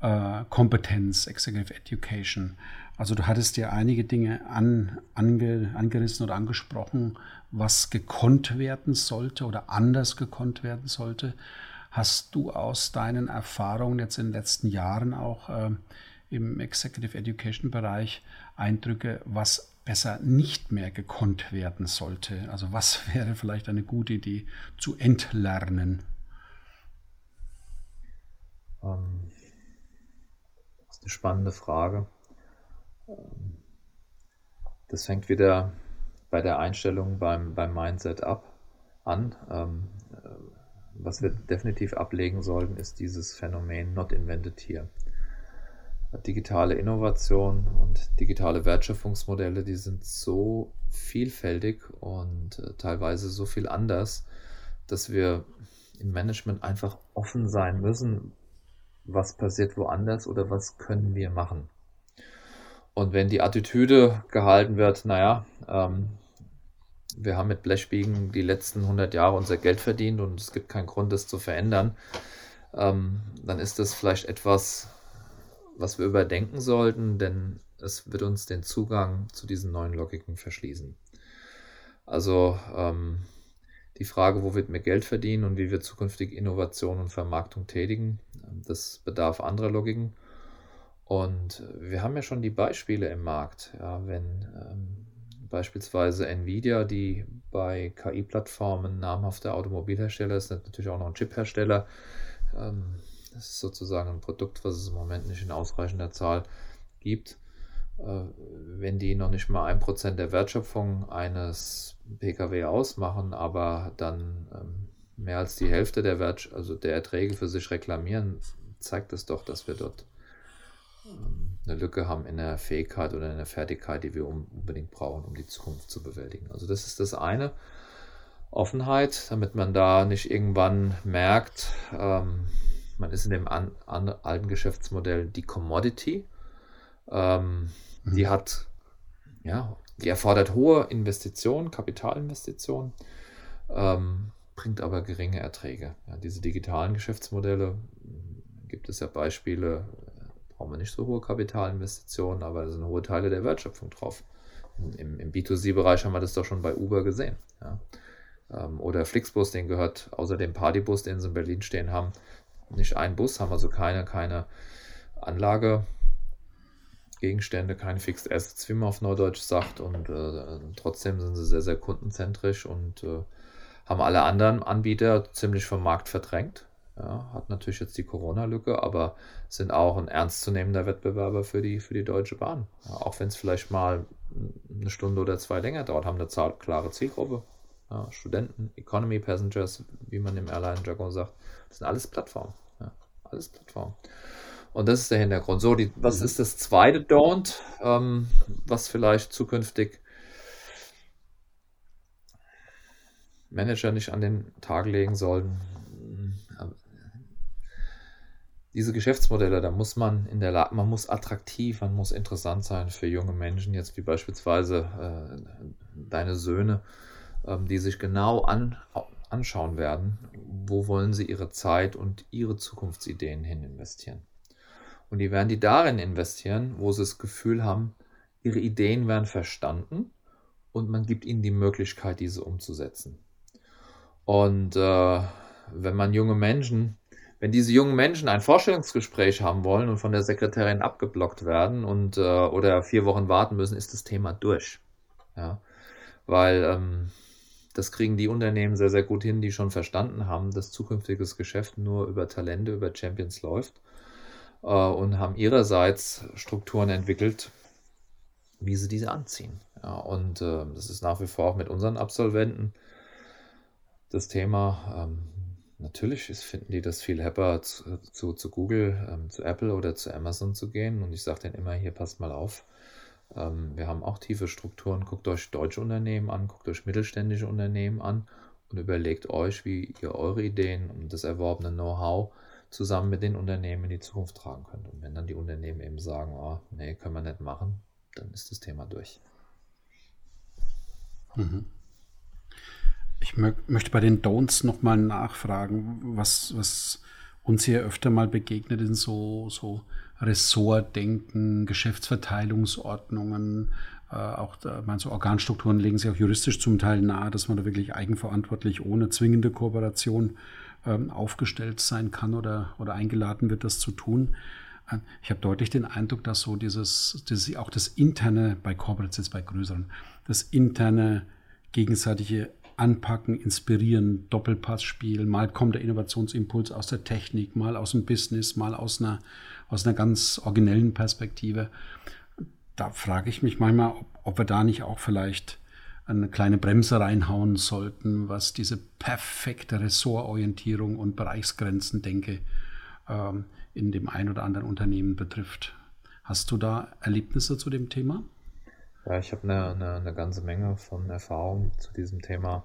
äh, Kompetenz, Executive Education. Also du hattest ja einige Dinge an, ange, angerissen oder angesprochen, was gekonnt werden sollte oder anders gekonnt werden sollte. Hast du aus deinen Erfahrungen jetzt in den letzten Jahren auch äh, im Executive Education Bereich Eindrücke, was besser nicht mehr gekonnt werden sollte? Also was wäre vielleicht eine gute Idee zu entlernen? Ähm, das ist eine spannende Frage. Das fängt wieder bei der Einstellung beim, beim Mindset ab an. Ähm, was wir definitiv ablegen sollten, ist dieses Phänomen Not Invented Here. Digitale Innovation und digitale Wertschöpfungsmodelle, die sind so vielfältig und äh, teilweise so viel anders, dass wir im Management einfach offen sein müssen, was passiert woanders oder was können wir machen. Und wenn die Attitüde gehalten wird, naja, ähm, wir haben mit Blechbiegen die letzten 100 Jahre unser Geld verdient und es gibt keinen Grund, das zu verändern, ähm, dann ist das vielleicht etwas, was wir überdenken sollten, denn es wird uns den Zugang zu diesen neuen Logiken verschließen. Also ähm, die Frage, wo wird mehr Geld verdienen und wie wir zukünftig Innovation und Vermarktung tätigen, das bedarf anderer Logiken. Und wir haben ja schon die Beispiele im Markt, ja, wenn ähm, beispielsweise Nvidia, die bei KI-Plattformen namhafter Automobilhersteller ist, natürlich auch noch ein Chiphersteller. Ähm, das ist sozusagen ein Produkt, was es im Moment nicht in ausreichender Zahl gibt. Äh, wenn die noch nicht mal ein Prozent der Wertschöpfung eines Pkw ausmachen, aber dann ähm, mehr als die Hälfte der, Wert also der Erträge für sich reklamieren, zeigt es doch, dass wir dort ähm, eine Lücke haben in der Fähigkeit oder in der Fertigkeit, die wir unbedingt brauchen, um die Zukunft zu bewältigen. Also das ist das eine. Offenheit, damit man da nicht irgendwann merkt, ähm, man ist in dem an, an, alten Geschäftsmodell die Commodity. Ähm, mhm. Die hat, ja, die erfordert hohe Investitionen, Kapitalinvestitionen, ähm, bringt aber geringe Erträge. Ja, diese digitalen Geschäftsmodelle gibt es ja Beispiele brauchen wir nicht so hohe Kapitalinvestitionen, aber da sind hohe Teile der Wertschöpfung drauf. Im, im B2C-Bereich haben wir das doch schon bei Uber gesehen. Ja. Ähm, oder Flixbus, den gehört außer dem Partybus, den sie in Berlin stehen haben, nicht ein Bus, haben also keine, keine Anlagegegenstände, keine Fixed Assets, wie man auf Neudeutsch sagt. Und äh, trotzdem sind sie sehr, sehr kundenzentrisch und äh, haben alle anderen Anbieter ziemlich vom Markt verdrängt. Ja, hat natürlich jetzt die Corona-Lücke, aber sind auch ein ernstzunehmender Wettbewerber für die, für die Deutsche Bahn. Ja, auch wenn es vielleicht mal eine Stunde oder zwei länger dauert, haben eine klare Zielgruppe. Ja, Studenten, Economy Passengers, wie man im Airline-Jargon sagt, das sind alles Plattformen. alles Plattformen. Und das ist der Hintergrund. So, die, was ist das zweite Don't, ähm, was vielleicht zukünftig Manager nicht an den Tag legen sollten? diese Geschäftsmodelle, da muss man in der Lage, man muss attraktiv, man muss interessant sein für junge Menschen, jetzt wie beispielsweise äh, deine Söhne, ähm, die sich genau an, anschauen werden, wo wollen sie ihre Zeit und ihre Zukunftsideen hin investieren. Und die werden die darin investieren, wo sie das Gefühl haben, ihre Ideen werden verstanden und man gibt ihnen die Möglichkeit, diese umzusetzen. Und äh, wenn man junge Menschen wenn diese jungen Menschen ein Vorstellungsgespräch haben wollen und von der Sekretärin abgeblockt werden und äh, oder vier Wochen warten müssen, ist das Thema durch. Ja, weil ähm, das kriegen die Unternehmen sehr, sehr gut hin, die schon verstanden haben, dass zukünftiges Geschäft nur über Talente, über Champions läuft. äh, und haben ihrerseits Strukturen entwickelt, wie sie diese anziehen. Ja, und äh, das ist nach wie vor auch mit unseren Absolventen das Thema. Ähm, natürlich ist, finden die das viel happer, zu, zu, zu Google, ähm, zu Apple oder zu Amazon zu gehen. Und ich sage denen immer, hier passt mal auf. Ähm, wir haben auch tiefe Strukturen. Guckt euch deutsche Unternehmen an, guckt euch mittelständische Unternehmen an und überlegt euch, wie ihr eure Ideen und das erworbene Know-how zusammen mit den Unternehmen in die Zukunft tragen könnt. Und wenn dann die Unternehmen eben sagen, oh, nee, können wir nicht machen, dann ist das Thema durch. Mhm. Ich mö möchte bei den Don'ts nochmal nachfragen, was, was uns hier öfter mal begegnet in so, so Ressortdenken, Geschäftsverteilungsordnungen, äh, auch da, so Organstrukturen legen sich auch juristisch zum Teil nahe, dass man da wirklich eigenverantwortlich ohne zwingende Kooperation ähm, aufgestellt sein kann oder, oder eingeladen wird, das zu tun. Äh, ich habe deutlich den Eindruck, dass so dieses, dieses auch das interne bei Corporates jetzt bei größeren, das interne gegenseitige Anpacken, inspirieren, Doppelpassspiel, mal kommt der Innovationsimpuls aus der Technik, mal aus dem Business, mal aus einer, aus einer ganz originellen Perspektive. Da frage ich mich manchmal, ob, ob wir da nicht auch vielleicht eine kleine Bremse reinhauen sollten, was diese perfekte Ressortorientierung und Bereichsgrenzen denke ähm, in dem ein oder anderen Unternehmen betrifft. Hast du da Erlebnisse zu dem Thema? Ja, ich habe eine, eine, eine, ganze Menge von Erfahrung zu diesem Thema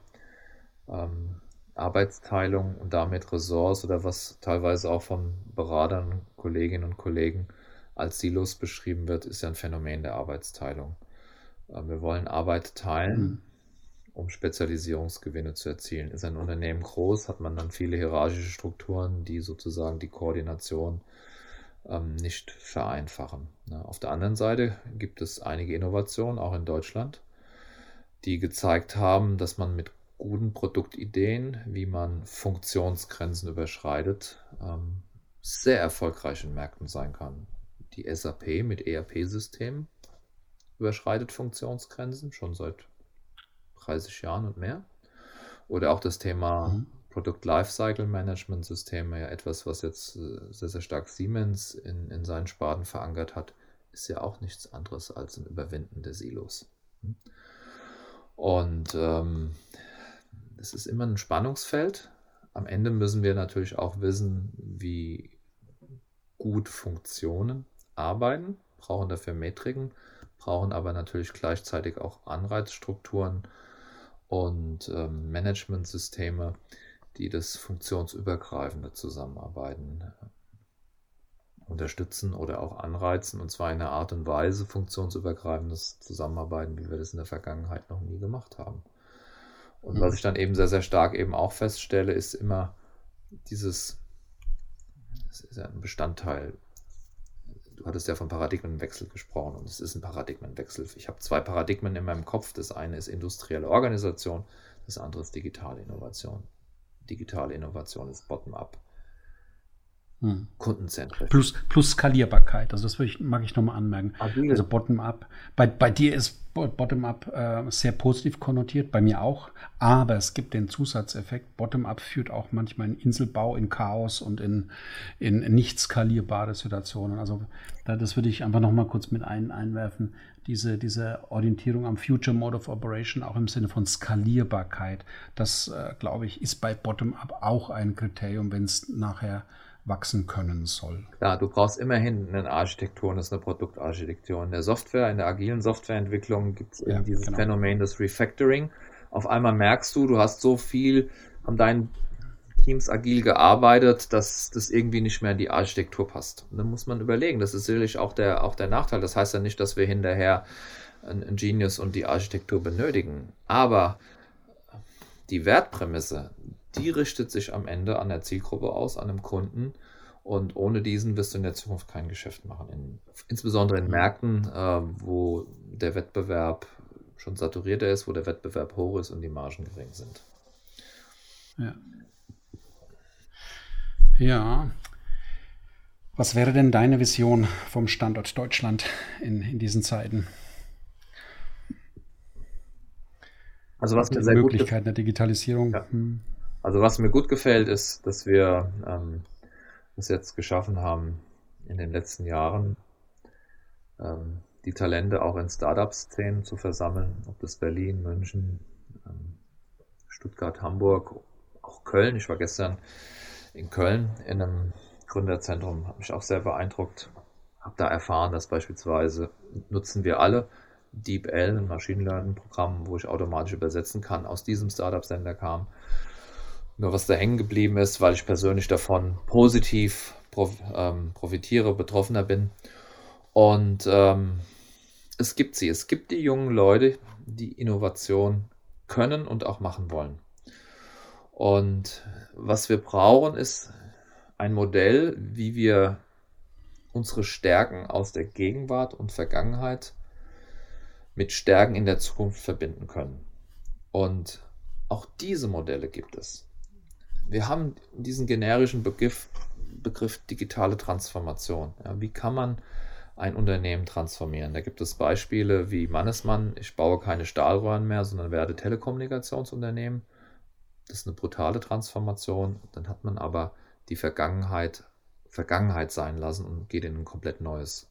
ähm, Arbeitsteilung und damit Ressorts oder was teilweise auch von Beratern, Kolleginnen und Kollegen als Silos beschrieben wird, ist ja ein Phänomen der Arbeitsteilung. Äh, wir wollen Arbeit teilen, mhm. um Spezialisierungsgewinne zu erzielen. Ist ein Unternehmen groß, hat man dann viele hierarchische Strukturen, die sozusagen die Koordination ähm, nicht vereinfachen. Ne? Auf der anderen Seite gibt es einige Innovationen, auch in Deutschland, die gezeigt haben, dass man mit guten Produktideen, wie man Funktionsgrenzen überschreitet, ähm, sehr erfolgreich in Märkten sein kann. Die SAP mit ERP-Systemen überschreitet Funktionsgrenzen schon seit 30 Jahren und mehr. Oder auch das Thema mhm. Produkt Lifecycle Management Systeme, ja etwas, was jetzt äh, sehr, sehr stark Siemens in, in seinen Sparten verankert hat, ist ja auch nichts anderes als ein Überwinden der Silos. Hm? Und ähm, es ist immer ein Spannungsfeld. Am Ende müssen wir natürlich auch wissen, wie gut Funktionen arbeiten, brauchen dafür Metriken, brauchen aber natürlich gleichzeitig auch Anreizstrukturen und ähm, Managementsysteme, die das funktionsübergreifende Zusammenarbeiten äh, unterstützen oder auch anreizen, und zwar in einer Art und Weise funktionsübergreifendes Zusammenarbeiten, wie wir das in der Vergangenheit noch nie gemacht haben. Und was ich dann eben sehr, sehr stark eben auch feststelle, ist immer dieses, das ist ja ein Bestandteil du hattest ja von Paradigmenwechsel gesprochen und es ist ein Paradigmenwechsel. Ich habe zwei Paradigmen in meinem Kopf. Das eine ist industrielle Organisation, das andere ist digitale Innovation. Digitale Innovation ist bottom-up. Hm. Kundenzentrisch. Plus, plus Skalierbarkeit. Also das ich, mag ich nochmal anmerken. Agil. Also Bottom-up. Bei, bei dir ist Bottom-up äh, sehr positiv konnotiert, bei mir auch. Aber es gibt den Zusatzeffekt. Bottom-up führt auch manchmal in Inselbau, in Chaos und in, in nicht skalierbare Situationen. Also da, das würde ich einfach nochmal kurz mit ein, einwerfen. Diese, diese Orientierung am Future Mode of Operation, auch im Sinne von Skalierbarkeit, das, äh, glaube ich, ist bei Bottom-up auch ein Kriterium, wenn es nachher wachsen können soll. Klar, du brauchst immerhin eine Architektur und das ist eine Produktarchitektur. In der Software, in der agilen Softwareentwicklung gibt es ja, dieses genau. Phänomen des Refactoring. Auf einmal merkst du, du hast so viel an deinen Teams agil gearbeitet, dass das irgendwie nicht mehr in die Architektur passt. Und dann muss man überlegen, das ist sicherlich auch der, auch der Nachteil. Das heißt ja nicht, dass wir hinterher ein Genius und die Architektur benötigen. Aber die Wertprämisse, die richtet sich am Ende an der Zielgruppe aus, an einem Kunden. Und ohne diesen wirst du in der Zukunft kein Geschäft machen. In, insbesondere in Märkten, äh, wo der Wettbewerb schon saturierter ist, wo der Wettbewerb hoch ist und die Margen gering sind. Ja. Ja. Was wäre denn deine Vision vom Standort Deutschland in, in diesen Zeiten? Also was die Möglichkeiten der Digitalisierung. Ja. Hm. Also was mir gut gefällt, ist, dass wir ähm, es jetzt geschaffen haben, in den letzten Jahren ähm, die Talente auch in Startup-Szenen zu versammeln, ob das Berlin, München, ähm, Stuttgart, Hamburg, auch Köln. Ich war gestern in Köln in einem Gründerzentrum, hat mich auch sehr beeindruckt. Habe da erfahren, dass beispielsweise nutzen wir alle DeepL, ein Machine Learning Programm, wo ich automatisch übersetzen kann, aus diesem Startup-Sender kam. Nur was da hängen geblieben ist, weil ich persönlich davon positiv ähm, profitiere, betroffener bin. Und ähm, es gibt sie, es gibt die jungen Leute, die Innovation können und auch machen wollen. Und was wir brauchen, ist ein Modell, wie wir unsere Stärken aus der Gegenwart und Vergangenheit mit Stärken in der Zukunft verbinden können. Und auch diese Modelle gibt es. Wir haben diesen generischen Begriff, Begriff digitale Transformation. Ja, wie kann man ein Unternehmen transformieren? Da gibt es Beispiele wie Mannesmann, ich baue keine Stahlröhren mehr, sondern werde Telekommunikationsunternehmen. Das ist eine brutale Transformation. Dann hat man aber die Vergangenheit Vergangenheit sein lassen und geht in ein komplett neues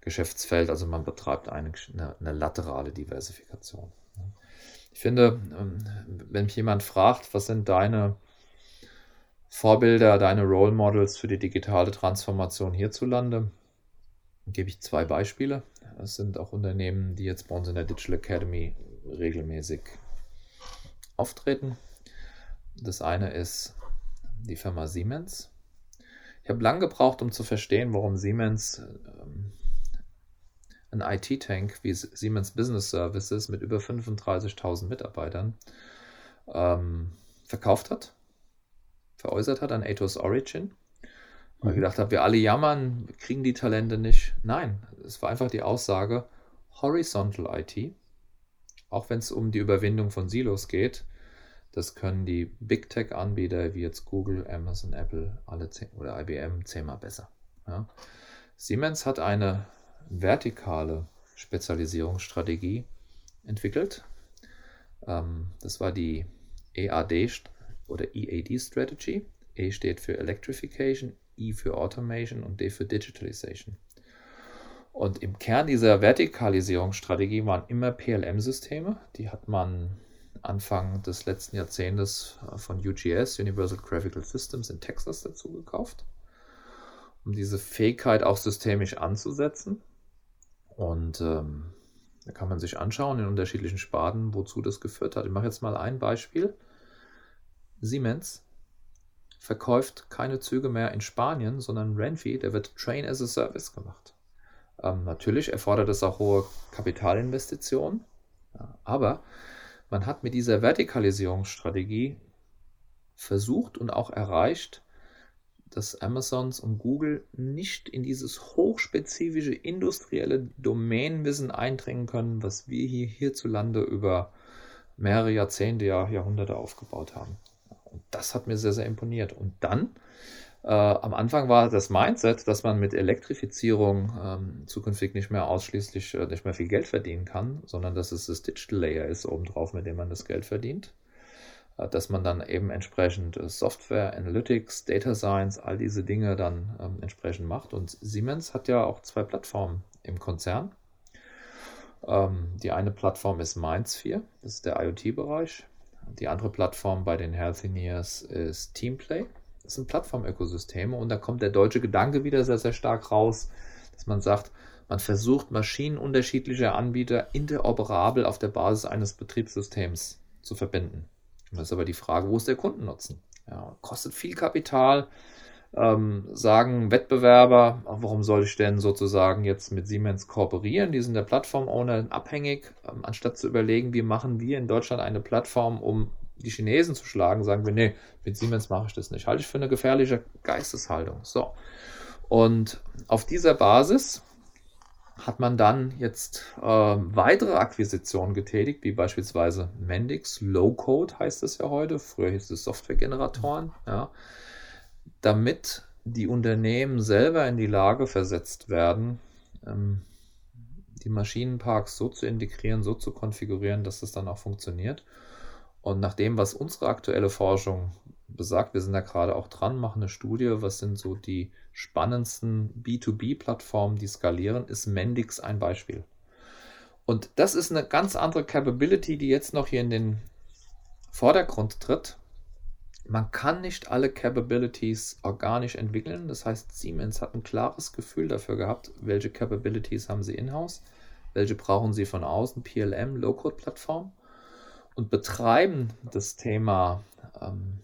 Geschäftsfeld. Also man betreibt eine, eine, laterale Diversifikation. Ich finde, ähm, wenn mich jemand fragt, was sind deine Vorbilder, deine Role Models für die digitale Transformation hierzulande, gebe ich zwei Beispiele. Es sind auch Unternehmen, die jetzt bei uns in der Digital Academy regelmäßig auftreten. Das eine ist die Firma Siemens. Ich habe lange gebraucht, um zu verstehen, warum Siemens ähm, ein IT-Tank wie Siemens Business Services mit über 35.000 Mitarbeitern ähm, verkauft hat, veräußert hat an Atos Origin. Weil ich mhm. gedacht habe, wir alle jammern, wir kriegen die Talente nicht. Nein, es war einfach die Aussage, Horizontal IT, auch wenn es um die Überwindung von Silos geht, das können die Big Tech-Anbieter wie jetzt Google, Amazon, Apple alle oder IBM zehnmal besser. Ja. Siemens hat eine vertikale Spezialisierungsstrategie entwickelt. Ähm, das war die EAD oder EAD Strategy. E steht für Electrification, I für Automation und D für Digitalization. Und im Kern dieser Vertikalisierungsstrategie waren immer PLM-Systeme. Die hat man Anfang des letzten Jahrzehntes von UGS, Universal Graphical Systems in Texas dazu gekauft, um diese Fähigkeit auch systemisch anzusetzen. Und ähm, da kann man sich anschauen in unterschiedlichen Sparten, wozu das geführt hat. Ich mache jetzt mal ein Beispiel. Siemens verkauft keine Züge mehr in Spanien, sondern Renfe, der wird Train as a Service gemacht. Ähm, natürlich erfordert es auch hohe Kapitalinvestitionen, ja, aber man hat mit dieser Vertikalisierungsstrategie versucht und auch erreicht, dass Amazons und Google nicht in dieses hochspezifische industrielle Domänenwissen eindringen können, was wir hier hierzulande über mehrere Jahrzehnte, Jahrhunderte aufgebaut haben. Das hat mir sehr, sehr imponiert. Und dann äh, am Anfang war das Mindset, dass man mit Elektrifizierung ähm, zukünftig nicht mehr ausschließlich äh, nicht mehr viel Geld verdienen kann, sondern dass es das Digital Layer ist obendrauf, mit dem man das Geld verdient. Äh, dass man dann eben entsprechend äh, Software, Analytics, Data Science, all diese Dinge dann ähm, entsprechend macht. Und Siemens hat ja auch zwei Plattformen im Konzern. Ähm, die eine Plattform ist MindSphere, das ist der IoT-Bereich. Die andere Plattform bei den Health Engineers ist Teamplay. Das sind Plattformökosysteme und da kommt der deutsche Gedanke wieder sehr, sehr stark raus, dass man sagt, man versucht Maschinen unterschiedlicher Anbieter interoperabel auf der Basis eines Betriebssystems zu verbinden. Und das ist aber die Frage, wo ist der Kundennutzen? Ja, kostet viel Kapital, ähm, sagen Wettbewerber, warum soll ich denn sozusagen jetzt mit Siemens kooperieren? Die sind der Plattform-Owner abhängig, ähm, anstatt zu überlegen, wie machen wir in Deutschland eine Plattform, um die Chinesen zu schlagen, sagen wir, nee, mit Siemens mache ich das nicht. Halte ich für eine gefährliche Geisteshaltung. So. Und auf dieser Basis hat man dann jetzt äh, weitere Akquisitionen getätigt, wie beispielsweise Mendix, Low Code heißt es ja heute, früher hieß es Softwaregeneratoren, ja, damit die Unternehmen selber in die Lage versetzt werden, ähm, die Maschinenparks so zu integrieren, so zu konfigurieren, dass das dann auch funktioniert. Und nach dem, was unsere aktuelle Forschung besagt, wir sind da gerade auch dran, machen eine Studie, was sind so die spannendsten B2B-Plattformen, die skalieren, ist Mendix ein Beispiel. Und das ist eine ganz andere Capability, die jetzt noch hier in den Vordergrund tritt. Man kann nicht alle Capabilities organisch entwickeln. Das heißt, Siemens hat ein klares Gefühl dafür gehabt, welche Capabilities haben sie in-house, welche brauchen sie von außen, PLM, Low-Code-Plattform und betreiben das Thema ähm,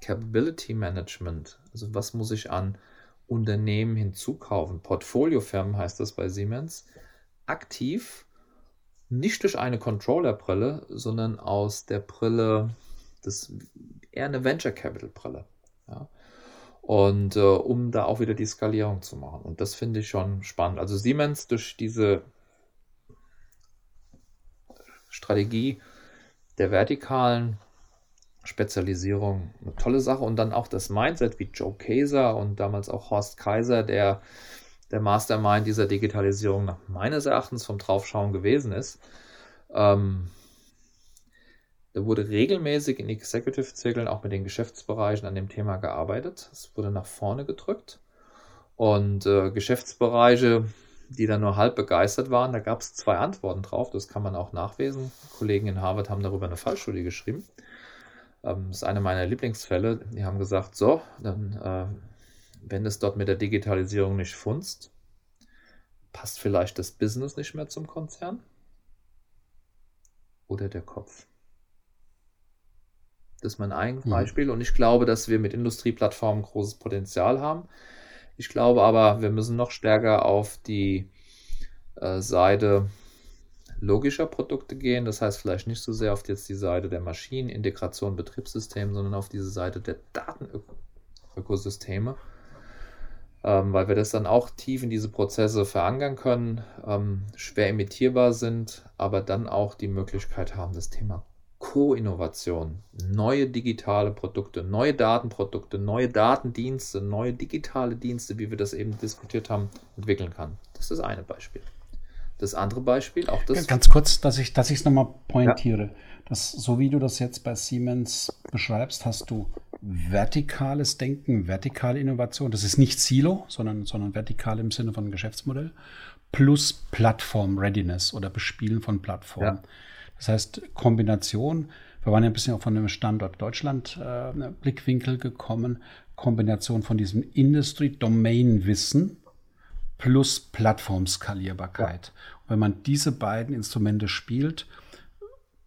Capability Management. Also was muss ich an Unternehmen hinzukaufen? Portfoliofirmen heißt das bei Siemens. Aktiv, nicht durch eine Controller-Brille, sondern aus der Brille des eher eine Venture Capital Brille. Ja. Und äh, um da auch wieder die Skalierung zu machen. Und das finde ich schon spannend. Also Siemens durch diese Strategie der vertikalen Spezialisierung eine tolle Sache. Und dann auch das Mindset wie Joe Kaiser und damals auch Horst Kaiser, der der Mastermind dieser Digitalisierung nach meines Erachtens vom Draufschauen gewesen ist. Ähm, da wurde regelmäßig in Executive-Zirkeln auch mit den Geschäftsbereichen an dem Thema gearbeitet. Es wurde nach vorne gedrückt. Und äh, Geschäftsbereiche, die dann nur halb begeistert waren, da gab es zwei Antworten drauf. Das kann man auch nachlesen. Kollegen in Harvard haben darüber eine Fallstudie geschrieben. Ähm, das ist eine meiner Lieblingsfälle. Die haben gesagt, so, dann, äh, wenn es dort mit der Digitalisierung nicht funzt, passt vielleicht das Business nicht mehr zum Konzern oder der Kopf. Das ist mein eigenes mhm. Beispiel. Und ich glaube, dass wir mit Industrieplattformen großes Potenzial haben. Ich glaube aber, wir müssen noch stärker auf die äh, Seite logischer Produkte gehen. Das heißt vielleicht nicht so sehr auf jetzt die Seite der Maschinen, Integration, Betriebssystem, sondern auf diese Seite der Datenökosysteme. Ähm, weil wir das dann auch tief in diese Prozesse verankern können, ähm, schwer imitierbar sind, aber dann auch die Möglichkeit haben, das Thema Co-Innovation, neue digitale Produkte, neue Datenprodukte, neue Datendienste, neue digitale Dienste, wie wir das eben diskutiert haben, entwickeln kann. Das ist das eine Beispiel. Das andere Beispiel, auch das. Ganz kurz, dass ich es nochmal pointiere. Ja. Das, so wie du das jetzt bei Siemens beschreibst, hast du vertikales Denken, vertikale Innovation. Das ist nicht Silo, sondern, sondern vertikal im Sinne von Geschäftsmodell. Plus Plattform Readiness oder Bespielen von Plattformen. Ja. Das heißt, Kombination, wir waren ja ein bisschen auch von dem Standort Deutschland äh, Blickwinkel gekommen, Kombination von diesem Industry-Domain-Wissen plus Plattformskalierbarkeit. Ja. wenn man diese beiden Instrumente spielt,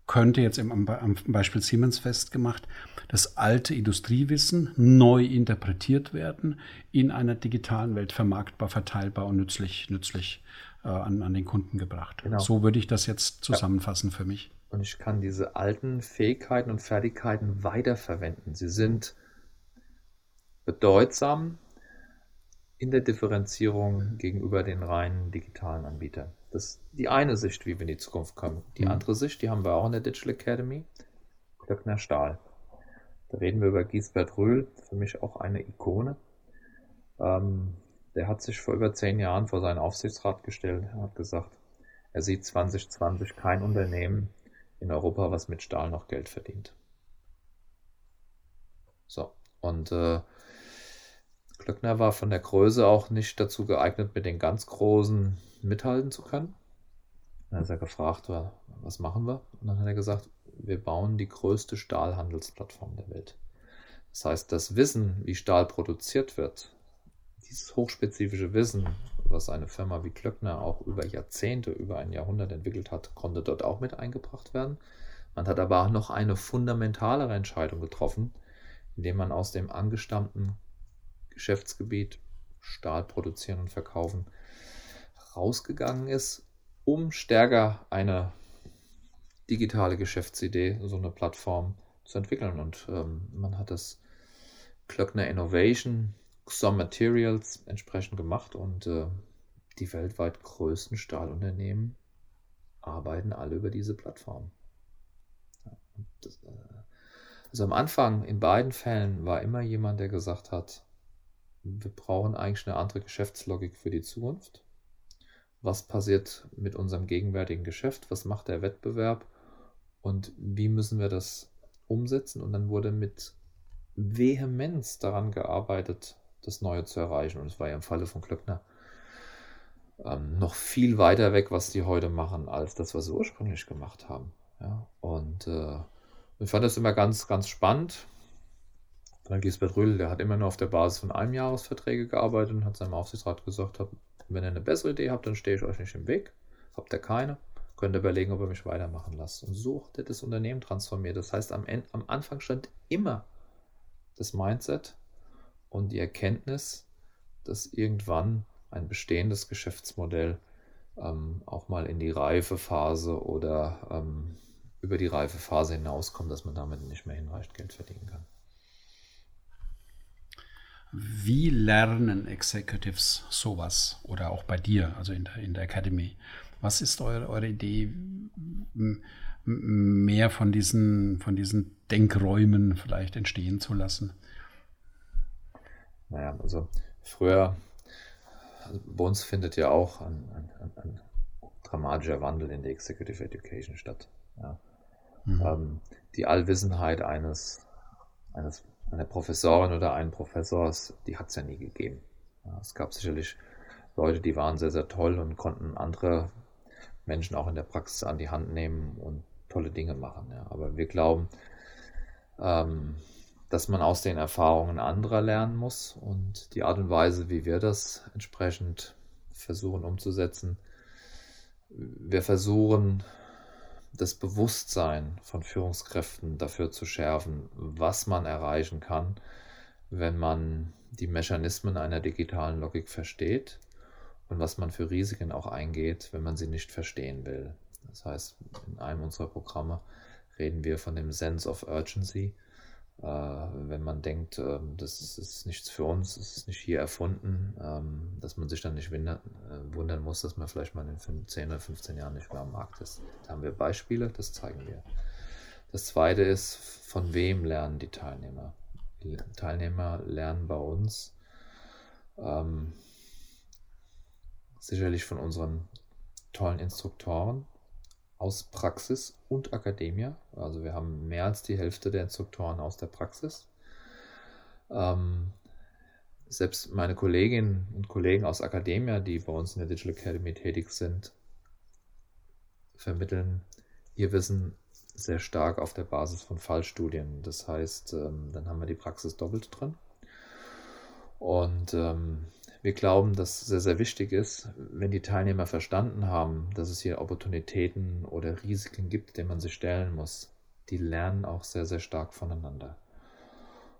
könnte jetzt im, am Beispiel Siemens festgemacht, das alte Industriewissen neu interpretiert werden, in einer digitalen Welt vermarktbar, verteilbar und nützlich, nützlich äh, an, an den Kunden gebracht. Genau. So würde ich das jetzt zusammenfassen ja. für mich. Und ich kann diese alten Fähigkeiten und Fertigkeiten weiterverwenden. Sie sind bedeutsam in der Differenzierung gegenüber den reinen digitalen Anbietern. Das ist die eine Sicht, wie wir in die Zukunft kommen. Die mhm. andere Sicht, die haben wir auch in der Digital Academy. Glöckner Stahl. Da reden wir über Giesbert Röhl, für mich auch eine Ikone. Ähm, der hat sich vor über zehn Jahren vor seinen Aufsichtsrat gestellt und hat gesagt, er sieht 2020 kein Unternehmen in Europa, was mit Stahl noch Geld verdient. So, und äh, Glöckner war von der Größe auch nicht dazu geeignet, mit den ganz Großen mithalten zu können. Dann ist er gefragt, was machen wir? Und dann hat er gesagt, wir bauen die größte Stahlhandelsplattform der Welt. Das heißt, das Wissen, wie Stahl produziert wird, dieses hochspezifische Wissen, was eine Firma wie Klöckner auch über Jahrzehnte, über ein Jahrhundert entwickelt hat, konnte dort auch mit eingebracht werden. Man hat aber noch eine fundamentalere Entscheidung getroffen, indem man aus dem angestammten Geschäftsgebiet Stahl produzieren und verkaufen rausgegangen ist, um stärker eine digitale Geschäftsidee, so eine Plattform zu entwickeln. Und ähm, man hat das Klöckner Innovation Some Materials entsprechend gemacht und äh, die weltweit größten Stahlunternehmen arbeiten alle über diese Plattform. Das, äh, also am Anfang in beiden Fällen war immer jemand, der gesagt hat, wir brauchen eigentlich eine andere Geschäftslogik für die Zukunft. Was passiert mit unserem gegenwärtigen Geschäft? Was macht der Wettbewerb? Und wie müssen wir das umsetzen? Und dann wurde mit Vehemenz daran gearbeitet, das Neue zu erreichen. Und es war ja im Falle von Klöckner ähm, noch viel weiter weg, was die heute machen, als das, was sie ursprünglich gemacht haben. Ja, und äh, ich fand das immer ganz, ganz spannend. Dann Gisbert Rüll, der hat immer nur auf der Basis von einem Jahresverträge gearbeitet und hat seinem Aufsichtsrat gesagt, wenn ihr eine bessere Idee habt, dann stehe ich euch nicht im Weg. Habt ihr keine, könnt ihr überlegen, ob ihr mich weitermachen lasst. Und so hat er das Unternehmen transformiert. Das heißt, am, Ende, am Anfang stand immer das Mindset und die Erkenntnis, dass irgendwann ein bestehendes Geschäftsmodell ähm, auch mal in die Reifephase oder ähm, über die Reifephase hinauskommt, dass man damit nicht mehr hinreichend Geld verdienen kann. Wie lernen Executives sowas oder auch bei dir, also in der, in der Academy? Was ist eure, eure Idee, mehr von diesen, von diesen Denkräumen vielleicht entstehen zu lassen? Naja, also früher, also bei uns findet ja auch ein, ein, ein, dramatischer Wandel in der Executive Education statt. Ja. Mhm. Ähm, die Allwissenheit eines, eines eine Professorin oder einen Professors, die hat es ja nie gegeben. Ja, es gab sicherlich Leute, die waren sehr, sehr toll und konnten andere Menschen auch in der Praxis an die Hand nehmen und tolle Dinge machen. Ja. Aber wir glauben, ähm, dass man aus den Erfahrungen anderer lernen muss und die Art und Weise, wie wir das entsprechend versuchen umzusetzen, wir versuchen das Bewusstsein von Führungskräften dafür zu schärfen, was man erreichen kann, wenn man die Mechanismen einer digitalen Logik versteht und was man für Risiken auch eingeht, wenn man sie nicht verstehen will. Das heißt, in einem unserer Programme reden wir von dem Sense of Urgency, wenn man denkt, ähm, das ist, nichts für uns, das ist nicht hier erfunden, ähm, dass man sich dann nicht wundern, äh, wundern muss, dass man vielleicht mal in 10 oder 15 Jahren nicht mehr am Markt ist. Da haben wir Beispiele, das zeigen wir. Das zweite ist, von wem lernen die Teilnehmer? Die Teilnehmer lernen bei uns ähm, sicherlich von unseren tollen Instruktoren, aus Praxis und Akademie. Also wir haben mehr als die Hälfte der Instruktoren aus der Praxis. Ähm, selbst meine Kolleginnen und Kollegen aus Akademie, die bei uns in der Digital Academy tätig sind, vermitteln ihr Wissen sehr stark auf der Basis von Fallstudien. Das heißt, ähm, dann haben wir die Praxis doppelt drin. Und ähm, wir glauben, dass es sehr, sehr wichtig ist, wenn die Teilnehmer verstanden haben, dass es hier Opportunitäten oder Risiken gibt, denen man sich stellen muss. Die lernen auch sehr, sehr stark voneinander.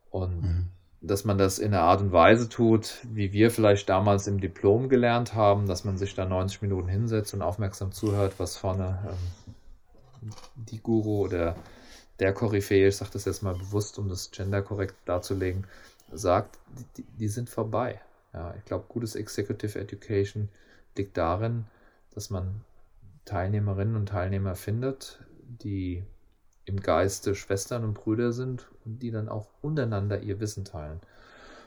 Und mhm. dass man das in einer Art und Weise tut, wie wir vielleicht damals im Diplom gelernt haben, dass man sich da 90 Minuten hinsetzt und aufmerksam zuhört, was vorne ähm, die Guru oder der Koryphäe, ich sage das jetzt mal bewusst, um das Gender korrekt darzulegen, sagt, die, die sind vorbei. Ja, ich glaube, gutes Executive Education liegt darin, dass man Teilnehmerinnen und Teilnehmer findet, die im Geiste Schwestern und Brüder sind und die dann auch untereinander ihr Wissen teilen.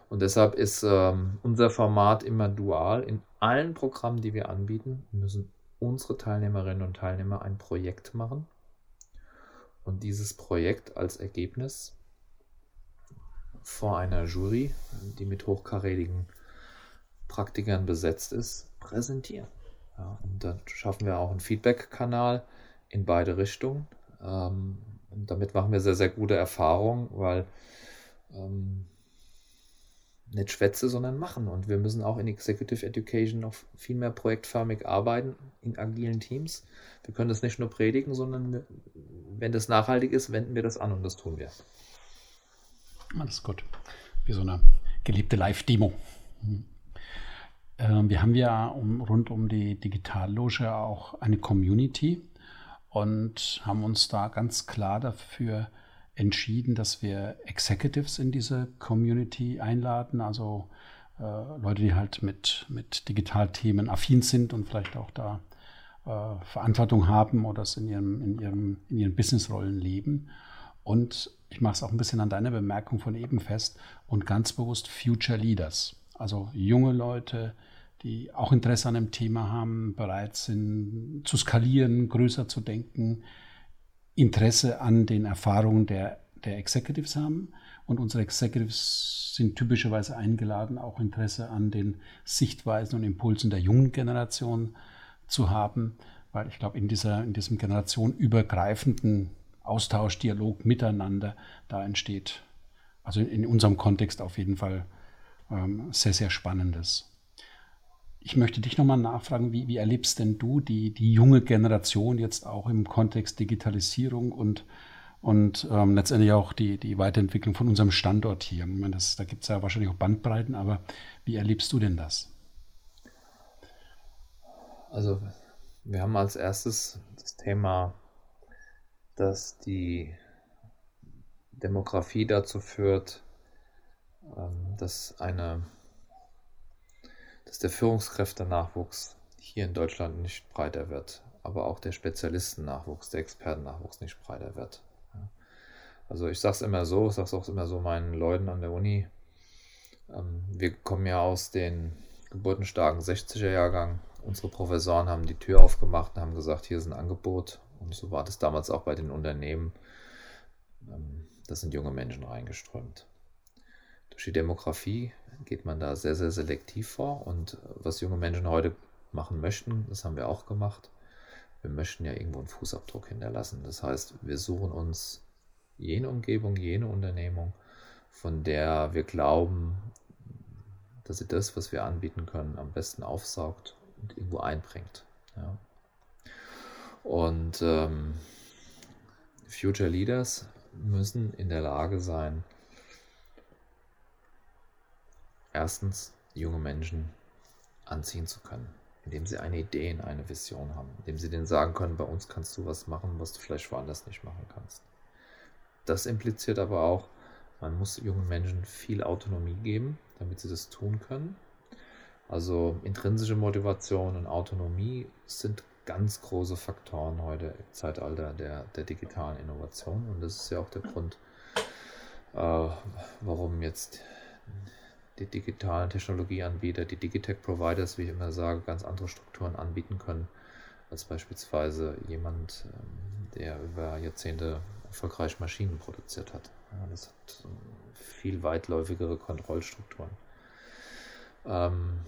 Und deshalb ist ähm, unser Format immer dual. In allen Programmen, die wir anbieten, müssen unsere Teilnehmerinnen und Teilnehmer ein Projekt machen. Und dieses Projekt als Ergebnis vor einer Jury, die mit hochkarätigen Praktikern besetzt ist, präsentieren. Ja, und dann schaffen wir auch einen Feedback-Kanal in beide Richtungen. Ähm, damit machen wir sehr, sehr gute Erfahrungen, weil ähm, nicht schwätze, sondern machen. Und wir müssen auch in Executive Education noch viel mehr projektförmig arbeiten in agilen Teams. Wir können das nicht nur predigen, sondern wenn das nachhaltig ist, wenden wir das an und das tun wir. Alles gut. Wie so eine gelebte Live-Demo. Mhm. Ähm, wir haben ja um, rund um die Digitalloge auch eine Community und haben uns da ganz klar dafür entschieden, dass wir Executives in diese Community einladen, also äh, Leute, die halt mit, mit Digitalthemen affin sind und vielleicht auch da äh, Verantwortung haben oder es in ihrem, in ihrem, in ihren Businessrollen leben. Und ich mache es auch ein bisschen an deiner Bemerkung von eben fest und ganz bewusst Future Leaders. Also junge Leute, die auch Interesse an dem Thema haben, bereit sind zu skalieren, größer zu denken, Interesse an den Erfahrungen der, der Executives haben. Und unsere Executives sind typischerweise eingeladen, auch Interesse an den Sichtweisen und Impulsen der jungen Generation zu haben, weil ich glaube, in, dieser, in diesem generationenübergreifenden Austausch, Dialog miteinander, da entsteht, also in unserem Kontext auf jeden Fall sehr, sehr Spannendes. Ich möchte dich nochmal nachfragen, wie, wie erlebst denn du die, die junge Generation jetzt auch im Kontext Digitalisierung und, und ähm, letztendlich auch die, die Weiterentwicklung von unserem Standort hier? Ich meine, das, da gibt es ja wahrscheinlich auch Bandbreiten, aber wie erlebst du denn das? Also wir haben als erstes das Thema dass die Demografie dazu führt, ähm, dass eine dass der Führungskräftenachwuchs hier in Deutschland nicht breiter wird, aber auch der Spezialistennachwuchs, der Expertennachwuchs nicht breiter wird. Also ich sage es immer so, ich sage es auch immer so meinen Leuten an der Uni. Ähm, wir kommen ja aus den geburtenstarken 60er Jahrgang. Unsere Professoren haben die Tür aufgemacht und haben gesagt, hier ist ein Angebot und so war das damals auch bei den Unternehmen. Ähm, da sind junge Menschen reingeströmt. Durch die Demografie geht man da sehr, sehr selektiv vor. Und was junge Menschen heute machen möchten, das haben wir auch gemacht. Wir möchten ja irgendwo einen Fußabdruck hinterlassen. Das heißt, wir suchen uns jene Umgebung, jene Unternehmung, von der wir glauben, dass sie das, was wir anbieten können, am besten aufsaugt und irgendwo einbringt. Ja. Und ähm, Future Leaders müssen in der Lage sein, erstens junge Menschen anziehen zu können, indem sie eine Idee, eine Vision haben, indem sie denen sagen können, bei uns kannst du was machen, was du vielleicht woanders nicht machen kannst. Das impliziert aber auch, man muss jungen Menschen viel Autonomie geben, damit sie das tun können. Also intrinsische Motivation und Autonomie sind ganz große Faktoren heute im Zeitalter der, der digitalen Innovation. Und das ist ja auch der Grund, äh, warum jetzt die digitalen Technologieanbieter, die Digitech-Providers, wie ich immer sage, ganz andere Strukturen anbieten können, als beispielsweise jemand, ähm, der über Jahrzehnte erfolgreich Maschinen produziert hat. Das hat viel weitläufigere Kontrollstrukturen. Ähm,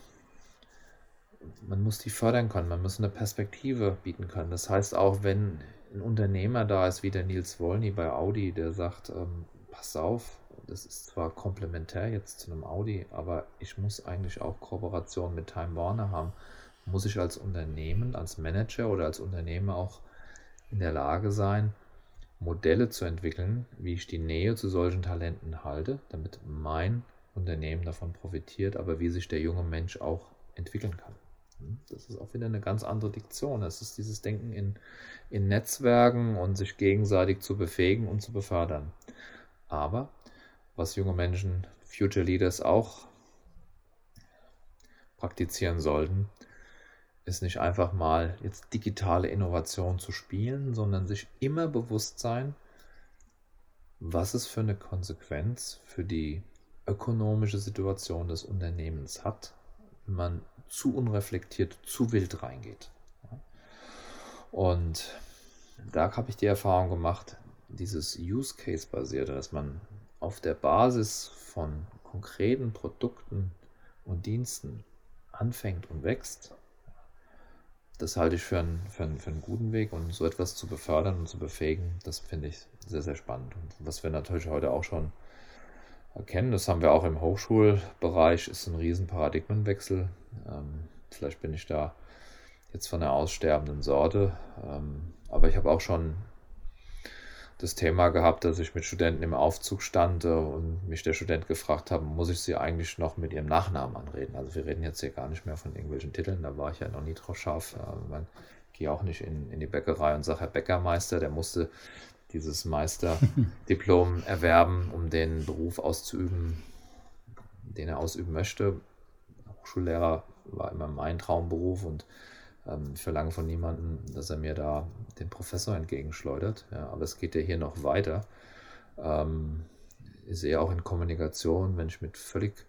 man muss die fördern können, man muss eine Perspektive bieten können. Das heißt auch, wenn ein Unternehmer da ist, wie der Nils Wolny bei Audi, der sagt, ähm, pass auf, das ist zwar komplementär jetzt zu einem Audi, aber ich muss eigentlich auch Kooperation mit Time Warner haben. Muss ich als Unternehmen, als Manager oder als Unternehmer auch in der Lage sein, Modelle zu entwickeln, wie ich die Nähe zu solchen Talenten halte, damit mein Unternehmen davon profitiert, aber wie sich der junge Mensch auch entwickeln kann. Das ist auch wieder eine ganz andere Diktion. Es ist dieses Denken in, in Netzwerken und sich gegenseitig zu befähigen und zu befördern. Aber was junge Menschen, Future Leaders auch praktizieren sollten, ist nicht einfach mal jetzt digitale Innovation zu spielen, sondern sich immer bewusst sein, was es für eine Konsequenz für die ökonomische Situation des Unternehmens hat, wenn man zu unreflektiert, zu wild reingeht. Und da habe ich die Erfahrung gemacht, dieses Use Case basierte, dass man auf der Basis von konkreten Produkten und Diensten anfängt und wächst, das halte ich für einen, für, einen, für einen guten Weg und so etwas zu befördern und zu befähigen, das finde ich sehr, sehr spannend. Und was wir natürlich heute auch schon erkennen. Das haben wir auch im Hochschulbereich, ist ein riesen Paradigmenwechsel. Ähm, vielleicht bin ich da jetzt von der aussterbenden Sorte, ähm, aber ich habe auch schon das Thema gehabt, dass ich mit Studenten im Aufzug stand und mich der Student gefragt habe, muss ich sie eigentlich noch mit ihrem Nachnamen anreden? Also wir reden jetzt hier gar nicht mehr von irgendwelchen Titeln, da war ich ja noch nie drauf scharf. Äh, ich gehe auch nicht in, in die Bäckerei und sage, Herr Bäckermeister, der musste dieses Meisterdiplom erwerben, um den Beruf auszuüben, den er ausüben möchte. Hochschullehrer war immer mein Traumberuf und ähm, ich verlange von niemandem, dass er mir da den Professor entgegenschleudert. Ja, aber es geht ja hier noch weiter. Ähm, ich sehe auch in Kommunikation, wenn ich mit völlig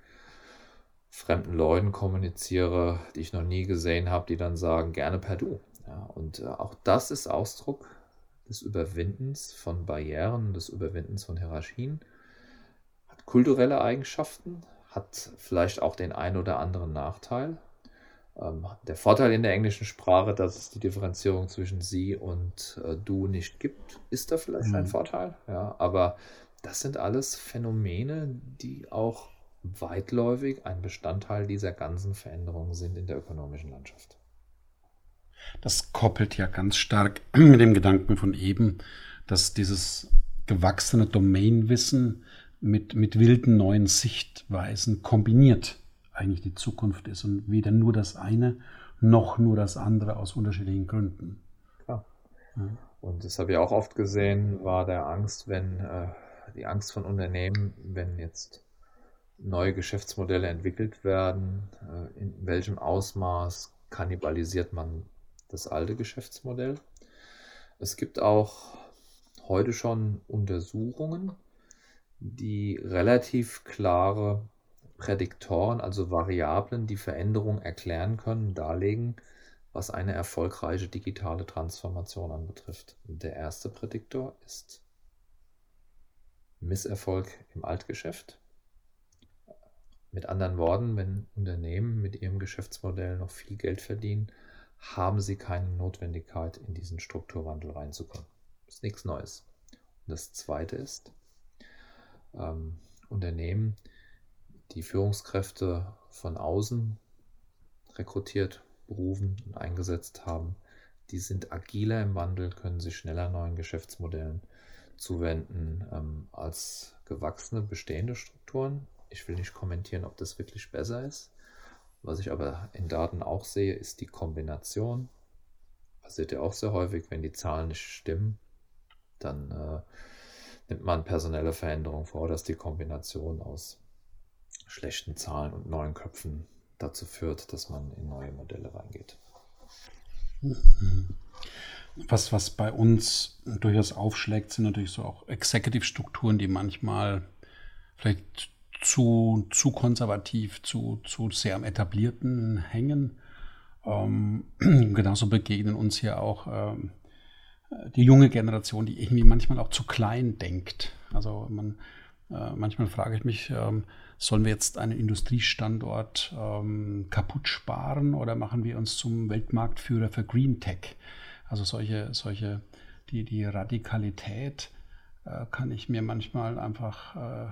fremden Leuten kommuniziere, die ich noch nie gesehen habe, die dann sagen, gerne per Du. Ja, und äh, auch das ist Ausdruck des Überwindens von Barrieren, des Überwindens von Hierarchien, hat kulturelle Eigenschaften, hat vielleicht auch den einen oder anderen Nachteil. Ähm, der Vorteil in der englischen Sprache, dass es die Differenzierung zwischen sie und äh, du nicht gibt, ist da vielleicht mhm. ein Vorteil. Ja, aber das sind alles Phänomene, die auch weitläufig ein Bestandteil dieser ganzen Veränderungen sind in der ökonomischen Landschaft. Das koppelt ja ganz stark mit dem Gedanken von eben, dass dieses gewachsene Domainwissen mit, mit wilden neuen Sichtweisen kombiniert eigentlich die Zukunft ist und weder nur das eine noch nur das andere aus unterschiedlichen Gründen. Klar. Ja. Und das habe ich auch oft gesehen, war der Angst, wenn äh, die Angst von Unternehmen, wenn jetzt neue Geschäftsmodelle entwickelt werden, äh, in welchem Ausmaß kannibalisiert man das alte Geschäftsmodell. Es gibt auch heute schon Untersuchungen, die relativ klare Prädiktoren, also Variablen, die Veränderung erklären können, darlegen, was eine erfolgreiche digitale Transformation anbetrifft. Der erste Prädiktor ist Misserfolg im Altgeschäft. Mit anderen Worten, wenn Unternehmen mit ihrem Geschäftsmodell noch viel Geld verdienen, haben sie keine Notwendigkeit, in diesen Strukturwandel reinzukommen. Das ist nichts Neues. Und das Zweite ist, ähm, Unternehmen, die Führungskräfte von außen rekrutiert, berufen und eingesetzt haben, die sind agiler im Wandel, können sich schneller neuen Geschäftsmodellen zuwenden ähm, als gewachsene bestehende Strukturen. Ich will nicht kommentieren, ob das wirklich besser ist. Was ich aber in Daten auch sehe, ist die Kombination. Passiert ja auch sehr häufig, wenn die Zahlen nicht stimmen, dann äh, nimmt man personelle Veränderungen vor, dass die Kombination aus schlechten Zahlen und neuen Köpfen dazu führt, dass man in neue Modelle reingeht. Was, was bei uns durchaus aufschlägt, sind natürlich so auch Executive-Strukturen, die manchmal vielleicht zu, zu konservativ, zu, zu sehr am Etablierten hängen. Ähm, genauso begegnen uns hier auch ähm, die junge Generation, die irgendwie manchmal auch zu klein denkt. Also man, äh, manchmal frage ich mich, ähm, sollen wir jetzt einen Industriestandort ähm, kaputt sparen oder machen wir uns zum Weltmarktführer für Green Tech? Also solche, solche, die, die Radikalität äh, kann ich mir manchmal einfach äh,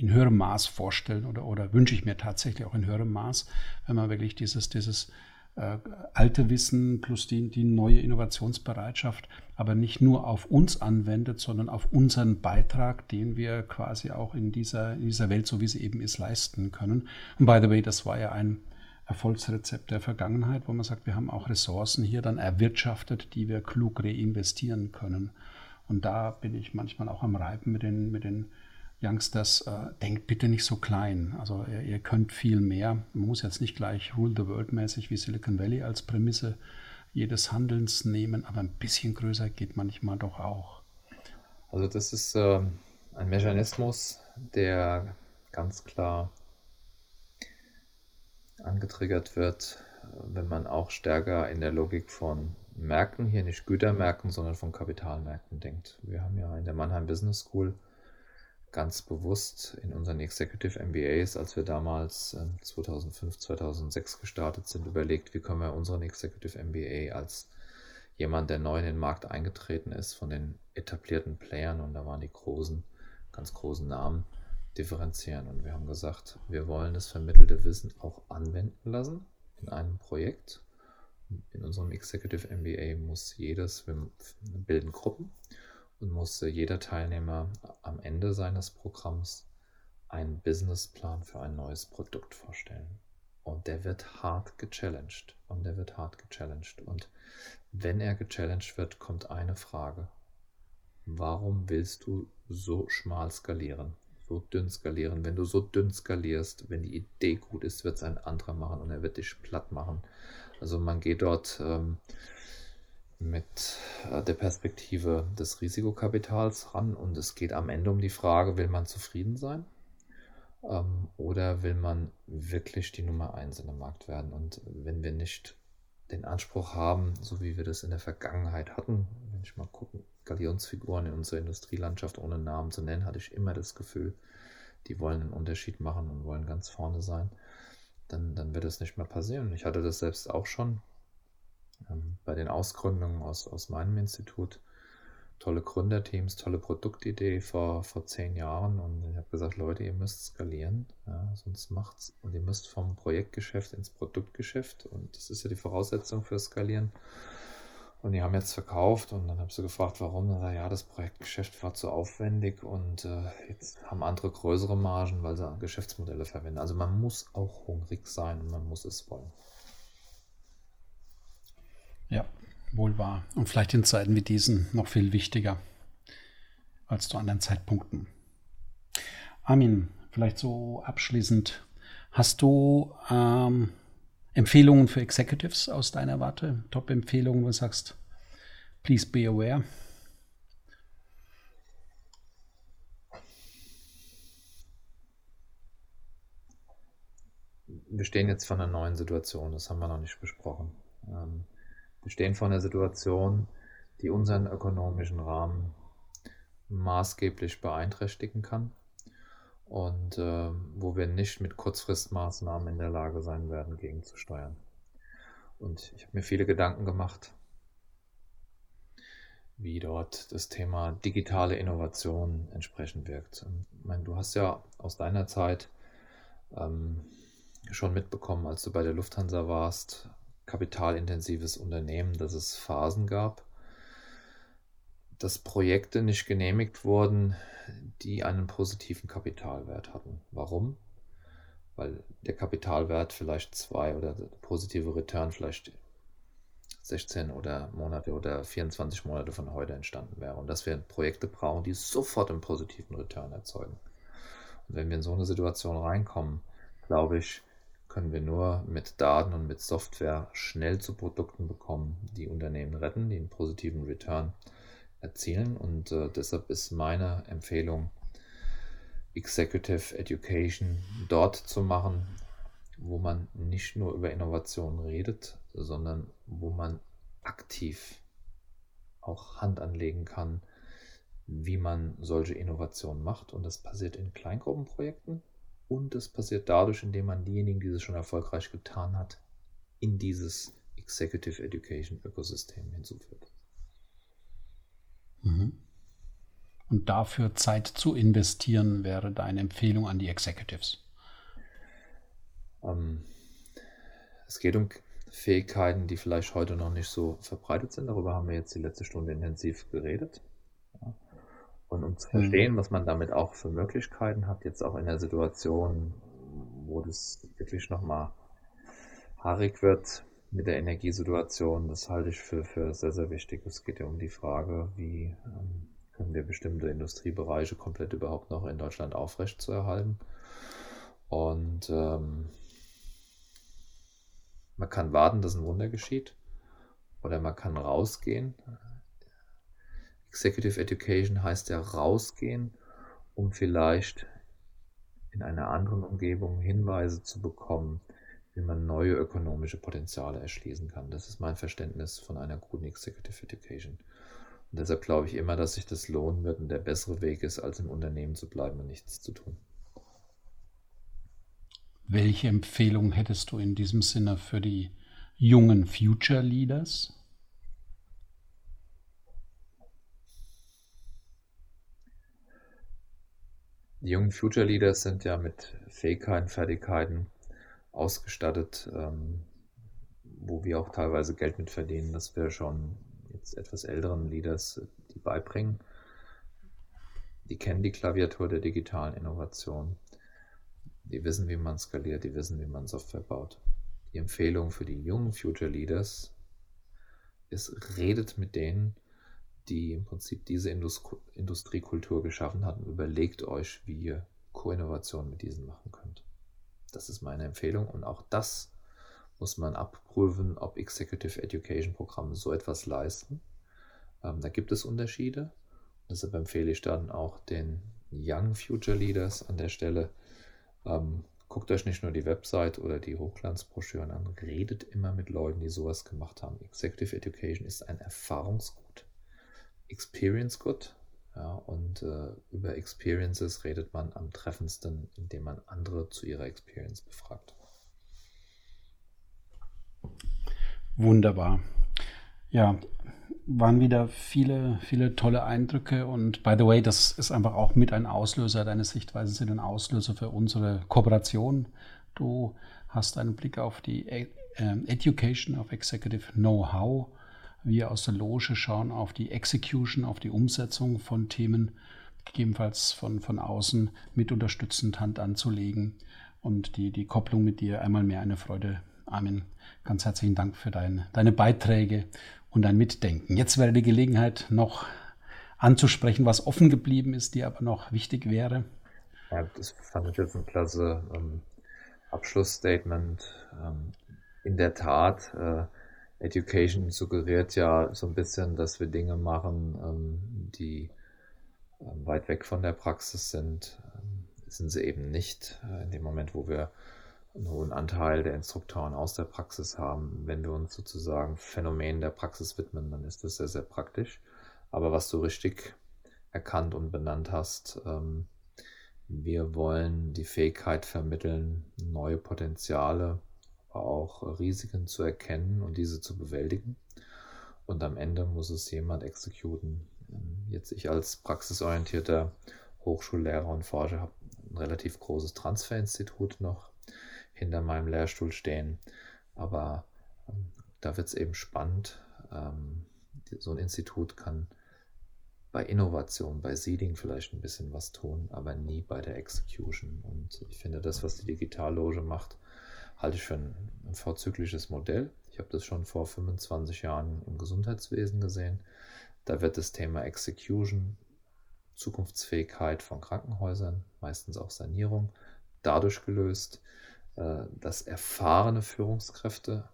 in höherem Maß vorstellen oder, oder wünsche ich mir tatsächlich auch in höherem Maß, wenn man wirklich dieses, dieses äh, alte Wissen plus die, die neue Innovationsbereitschaft aber nicht nur auf uns anwendet, sondern auf unseren Beitrag, den wir quasi auch in dieser, in dieser Welt, so wie sie eben ist, leisten können. Und by the way, das war ja ein Erfolgsrezept der Vergangenheit, wo man sagt, wir haben auch Ressourcen hier dann erwirtschaftet, die wir klug reinvestieren können. Und da bin ich manchmal auch am Reiben mit den, mit den Youngsters, äh, denkt bitte nicht so klein. Also ihr, ihr, könnt viel mehr. Man muss jetzt nicht gleich Rule the World mäßig wie Silicon Valley als Prämisse jedes Handelns nehmen, aber ein bisschen größer geht manchmal doch auch. Also das ist äh, ein Mechanismus, der ganz klar angetriggert wird, wenn man auch stärker in der Logik von Märkten, hier nicht Gütermärkten, sondern von Kapitalmärkten denkt. Wir haben ja in der Mannheim Business School ganz bewusst in unseren Executive MBAs, als wir damals 2005, ähm, 2006 gestartet sind, überlegt, wie können wir unseren Executive MBA als jemand, der neu in den Markt eingetreten ist, von den etablierten Playern, und da waren die großen, ganz großen Namen, differenzieren. Und wir haben gesagt, wir wollen das vermittelte Wissen auch anwenden lassen in einem Projekt in unserem Executive MBA muss jedes, wir bilden Gruppen und muss jeder Teilnehmer am Ende seines Programms einen Businessplan für ein neues Produkt vorstellen. Und der wird hart gechallenged. Und der wird hart gechallenged. Und wenn er gechallenged wird, kommt eine Frage. Warum willst du so schmal skalieren? So dünn skalieren? Wenn du so dünn skalierst, wenn die Idee gut ist, wird es ein anderer machen und er wird dich platt machen. Also man geht dort ähm, mit äh, der Perspektive des Risikokapitals ran und es geht am Ende um die Frage, will man zufrieden sein ähm, oder will man wirklich die Nummer eins in dem Markt werden? Und wenn wir nicht den Anspruch haben, so wie wir das in der Vergangenheit hatten. Wenn ich mal gucke, Galionsfiguren in unserer Industrielandschaft ohne Namen zu nennen, hatte ich immer das Gefühl, die wollen einen Unterschied machen und wollen ganz vorne sein. Dann, dann wird das nicht mehr passieren. Ich hatte das selbst auch schon ähm, bei den Ausgründungen aus, aus meinem Institut tolle Gründerteams, tolle Produktidee vor, vor zehn Jahren und ich habe gesagt, Leute, ihr müsst skalieren, ja, sonst macht's und ihr müsst vom Projektgeschäft ins Produktgeschäft und das ist ja die Voraussetzung für Skalieren. Und die haben jetzt verkauft und dann habe ich sie gefragt, warum. Dann ja, das Projektgeschäft war zu aufwendig und äh, jetzt haben andere größere Margen, weil sie Geschäftsmodelle verwenden. Also man muss auch hungrig sein und man muss es wollen. Ja, wohl wahr. Und vielleicht in Zeiten wie diesen noch viel wichtiger als zu anderen Zeitpunkten. Armin, vielleicht so abschließend, hast du ähm, Empfehlungen für Executives aus deiner Warte? Top-Empfehlungen, wo du sagst, please be aware? Wir stehen jetzt vor einer neuen Situation, das haben wir noch nicht besprochen. Ähm, wir stehen vor einer Situation, die unseren ökonomischen Rahmen maßgeblich beeinträchtigen kann und äh, wo wir nicht mit Kurzfristmaßnahmen in der Lage sein werden, gegenzusteuern. Und ich habe mir viele Gedanken gemacht, wie dort das Thema digitale Innovation entsprechend wirkt. ich meine, du hast ja aus deiner Zeit ähm, schon mitbekommen, als du bei der Lufthansa warst, kapitalintensives Unternehmen, dass es Phasen gab, dass Projekte nicht genehmigt wurden, die einen positiven Kapitalwert hatten. Warum? Weil der Kapitalwert vielleicht zwei oder der positive Return vielleicht 16 oder Monate oder 24 Monate von heute entstanden wäre. Und dass wir Projekte brauchen, die sofort einen positiven Return erzeugen. Und wenn wir in so eine Situation reinkommen, glaube ich, können wir nur mit Daten und mit Software schnell zu Produkten bekommen, die Unternehmen retten, die einen positiven Return erzielen. Und äh, deshalb ist meine Empfehlung, Executive Education dort zu machen, wo man nicht nur über Innovation redet, sondern wo man aktiv auch Hand anlegen kann, wie man solche Innovationen macht. Und das passiert in Kleingruppenprojekten, und es passiert dadurch, indem man diejenigen, die es schon erfolgreich getan hat, in dieses Executive Education Ökosystem hinzuführt. Mhm. Und dafür Zeit zu investieren, wäre deine Empfehlung an die Executives? Ähm, es geht um Fähigkeiten, die vielleicht heute noch nicht so verbreitet sind. Darüber haben wir jetzt die letzte Stunde intensiv geredet. Und um zu verstehen, mhm. was man damit auch für Möglichkeiten hat, jetzt auch in der Situation, wo das wirklich nochmal haarig wird mit der Energiesituation, das halte ich für, für sehr, sehr wichtig. Es geht ja um die Frage, wie ähm, können wir bestimmte Industriebereiche komplett überhaupt noch in Deutschland aufrecht zu erhalten. Und ähm, man kann warten, dass ein Wunder geschieht. Oder man kann rausgehen, Executive Education heißt ja rausgehen, um vielleicht in einer anderen Umgebung Hinweise zu bekommen, wie man neue ökonomische Potenziale erschließen kann. Das ist mein Verständnis von einer guten Executive Education. Und deshalb glaube ich immer, dass sich das lohnen wird und der bessere Weg ist, als im Unternehmen zu bleiben und nichts zu tun. Welche Empfehlung hättest du in diesem Sinne für die jungen Future Leaders? Die jungen Future Leaders sind ja mit Fähigkeiten, Fertigkeiten ausgestattet, ähm, wo wir auch teilweise Geld mit verdienen, dass wir schon jetzt etwas älteren Leaders die beibringen. Die kennen die Klaviatur der digitalen Innovation. Die wissen, wie man skaliert, die wissen, wie man Software baut. Die Empfehlung für die jungen Future Leaders ist, redet mit denen, die im Prinzip diese Industriekultur geschaffen hat und überlegt euch, wie ihr Co-Innovation mit diesen machen könnt. Das ist meine Empfehlung und auch das muss man abprüfen, ob Executive Education Programme so etwas leisten. Ähm, da gibt es Unterschiede. Deshalb empfehle ich dann auch den Young Future Leaders an der Stelle, ähm, guckt euch nicht nur die Website oder die Hochglanzbroschüren an, redet immer mit Leuten, die sowas gemacht haben. Executive Education ist ein Erfahrungsgut, Experience Good. Ja, und äh, über Experiences redet man am treffendsten, indem man andere zu ihrer Experience befragt. Wunderbar. Ja, waren wieder viele, viele tolle Eindrücke und by the way, das ist einfach auch mit ein Auslöser, deine Sichtweisen sind ein Auslöser für unsere Kooperation. Du hast einen Blick auf die äh, Education of Executive Know-how. Wir aus der Loge schauen auf die Execution, auf die Umsetzung von Themen, gegebenenfalls von, von außen mit unterstützend Hand anzulegen und die, die Kopplung mit dir einmal mehr eine Freude. Amen. Ganz herzlichen Dank für dein, deine Beiträge und ein Mitdenken. Jetzt wäre die Gelegenheit noch anzusprechen, was offen geblieben ist, die aber noch wichtig wäre. Ja, das fand ich jetzt ein klasse ähm, Abschlussstatement. Ähm, in der Tat, äh, Education suggeriert ja so ein bisschen, dass wir Dinge machen, ähm, die ähm, weit weg von der Praxis sind. Ähm, sind sie eben nicht. Äh, in dem Moment, wo wir einen hohen Anteil der Instruktoren aus der Praxis haben. Wenn wir uns sozusagen Phänomenen der Praxis widmen, dann ist das sehr, sehr praktisch. Aber was du richtig erkannt und benannt hast, ähm, wir wollen die Fähigkeit vermitteln, neue Potenziale, auch Risiken zu erkennen und diese zu bewältigen. Und am Ende muss es jemand exekutieren. Jetzt ich als praxisorientierter Hochschullehrer und Forscher habe ein relativ großes Transferinstitut noch hinter meinem Lehrstuhl stehen. Aber ähm, da wird es eben spannend. Ähm, so ein Institut kann bei Innovation, bei Seeding vielleicht ein bisschen was tun, aber nie bei der Execution. Und ich finde, das, was die Digitalloge macht, halte ich für ein, ein vorzügliches Modell. Ich habe das schon vor 25 Jahren im Gesundheitswesen gesehen. Da wird das Thema Execution, Zukunftsfähigkeit von Krankenhäusern, meistens auch Sanierung, dadurch gelöst, äh, dass erfahrene Führungskräfte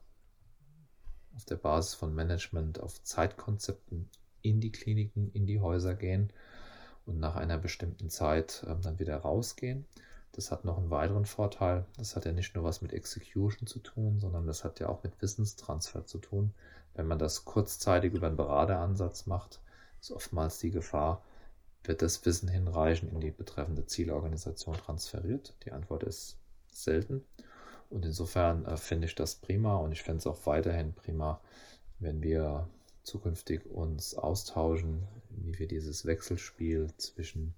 auf der Basis von Management auf Zeitkonzepten in die Kliniken, in die Häuser gehen und nach einer bestimmten Zeit ähm, dann wieder rausgehen. Das hat noch einen weiteren Vorteil. Das hat ja nicht nur was mit Execution zu tun, sondern das hat ja auch mit Wissenstransfer zu tun. Wenn man das kurzzeitig über einen Berateransatz macht, ist oftmals die Gefahr, wird das Wissen hinreichend in die betreffende Zielorganisation transferiert? Die Antwort ist selten. Und insofern äh, finde ich das prima und ich fände es auch weiterhin prima, wenn wir zukünftig uns austauschen, wie wir dieses Wechselspiel zwischen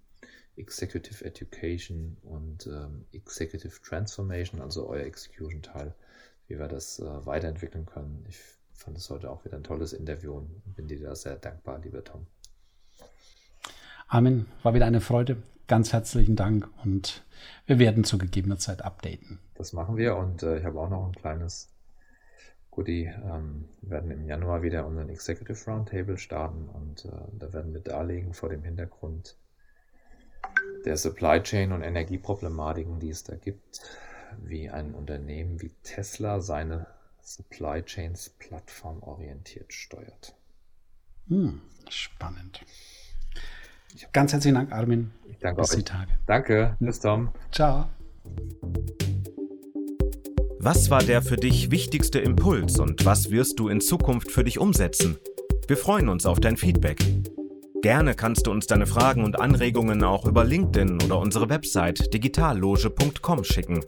Executive Education und ähm, Executive Transformation, also euer Execution-Teil, wie wir das äh, weiterentwickeln können. Ich fand es heute auch wieder ein tolles Interview und bin dir da sehr dankbar, lieber Tom. Amen. War wieder eine Freude. Ganz herzlichen Dank und wir werden zu gegebener Zeit updaten. Das machen wir und äh, ich habe auch noch ein kleines Goodie. Ähm, wir werden im Januar wieder unseren Executive Roundtable starten und äh, da werden wir darlegen vor dem Hintergrund der Supply Chain und Energieproblematiken, die es da gibt, wie ein Unternehmen wie Tesla seine Supply Chains plattformorientiert steuert. Hm, spannend. Ganz herzlichen Dank, Armin. Ich danke bis euch. die Tage. Danke. Bis Tom. Ciao. Was war der für dich wichtigste Impuls und was wirst du in Zukunft für dich umsetzen? Wir freuen uns auf dein Feedback. Gerne kannst du uns deine Fragen und Anregungen auch über LinkedIn oder unsere Website digitalloge.com schicken.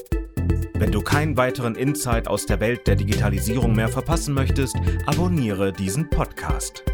Wenn du keinen weiteren Insight aus der Welt der Digitalisierung mehr verpassen möchtest, abonniere diesen Podcast.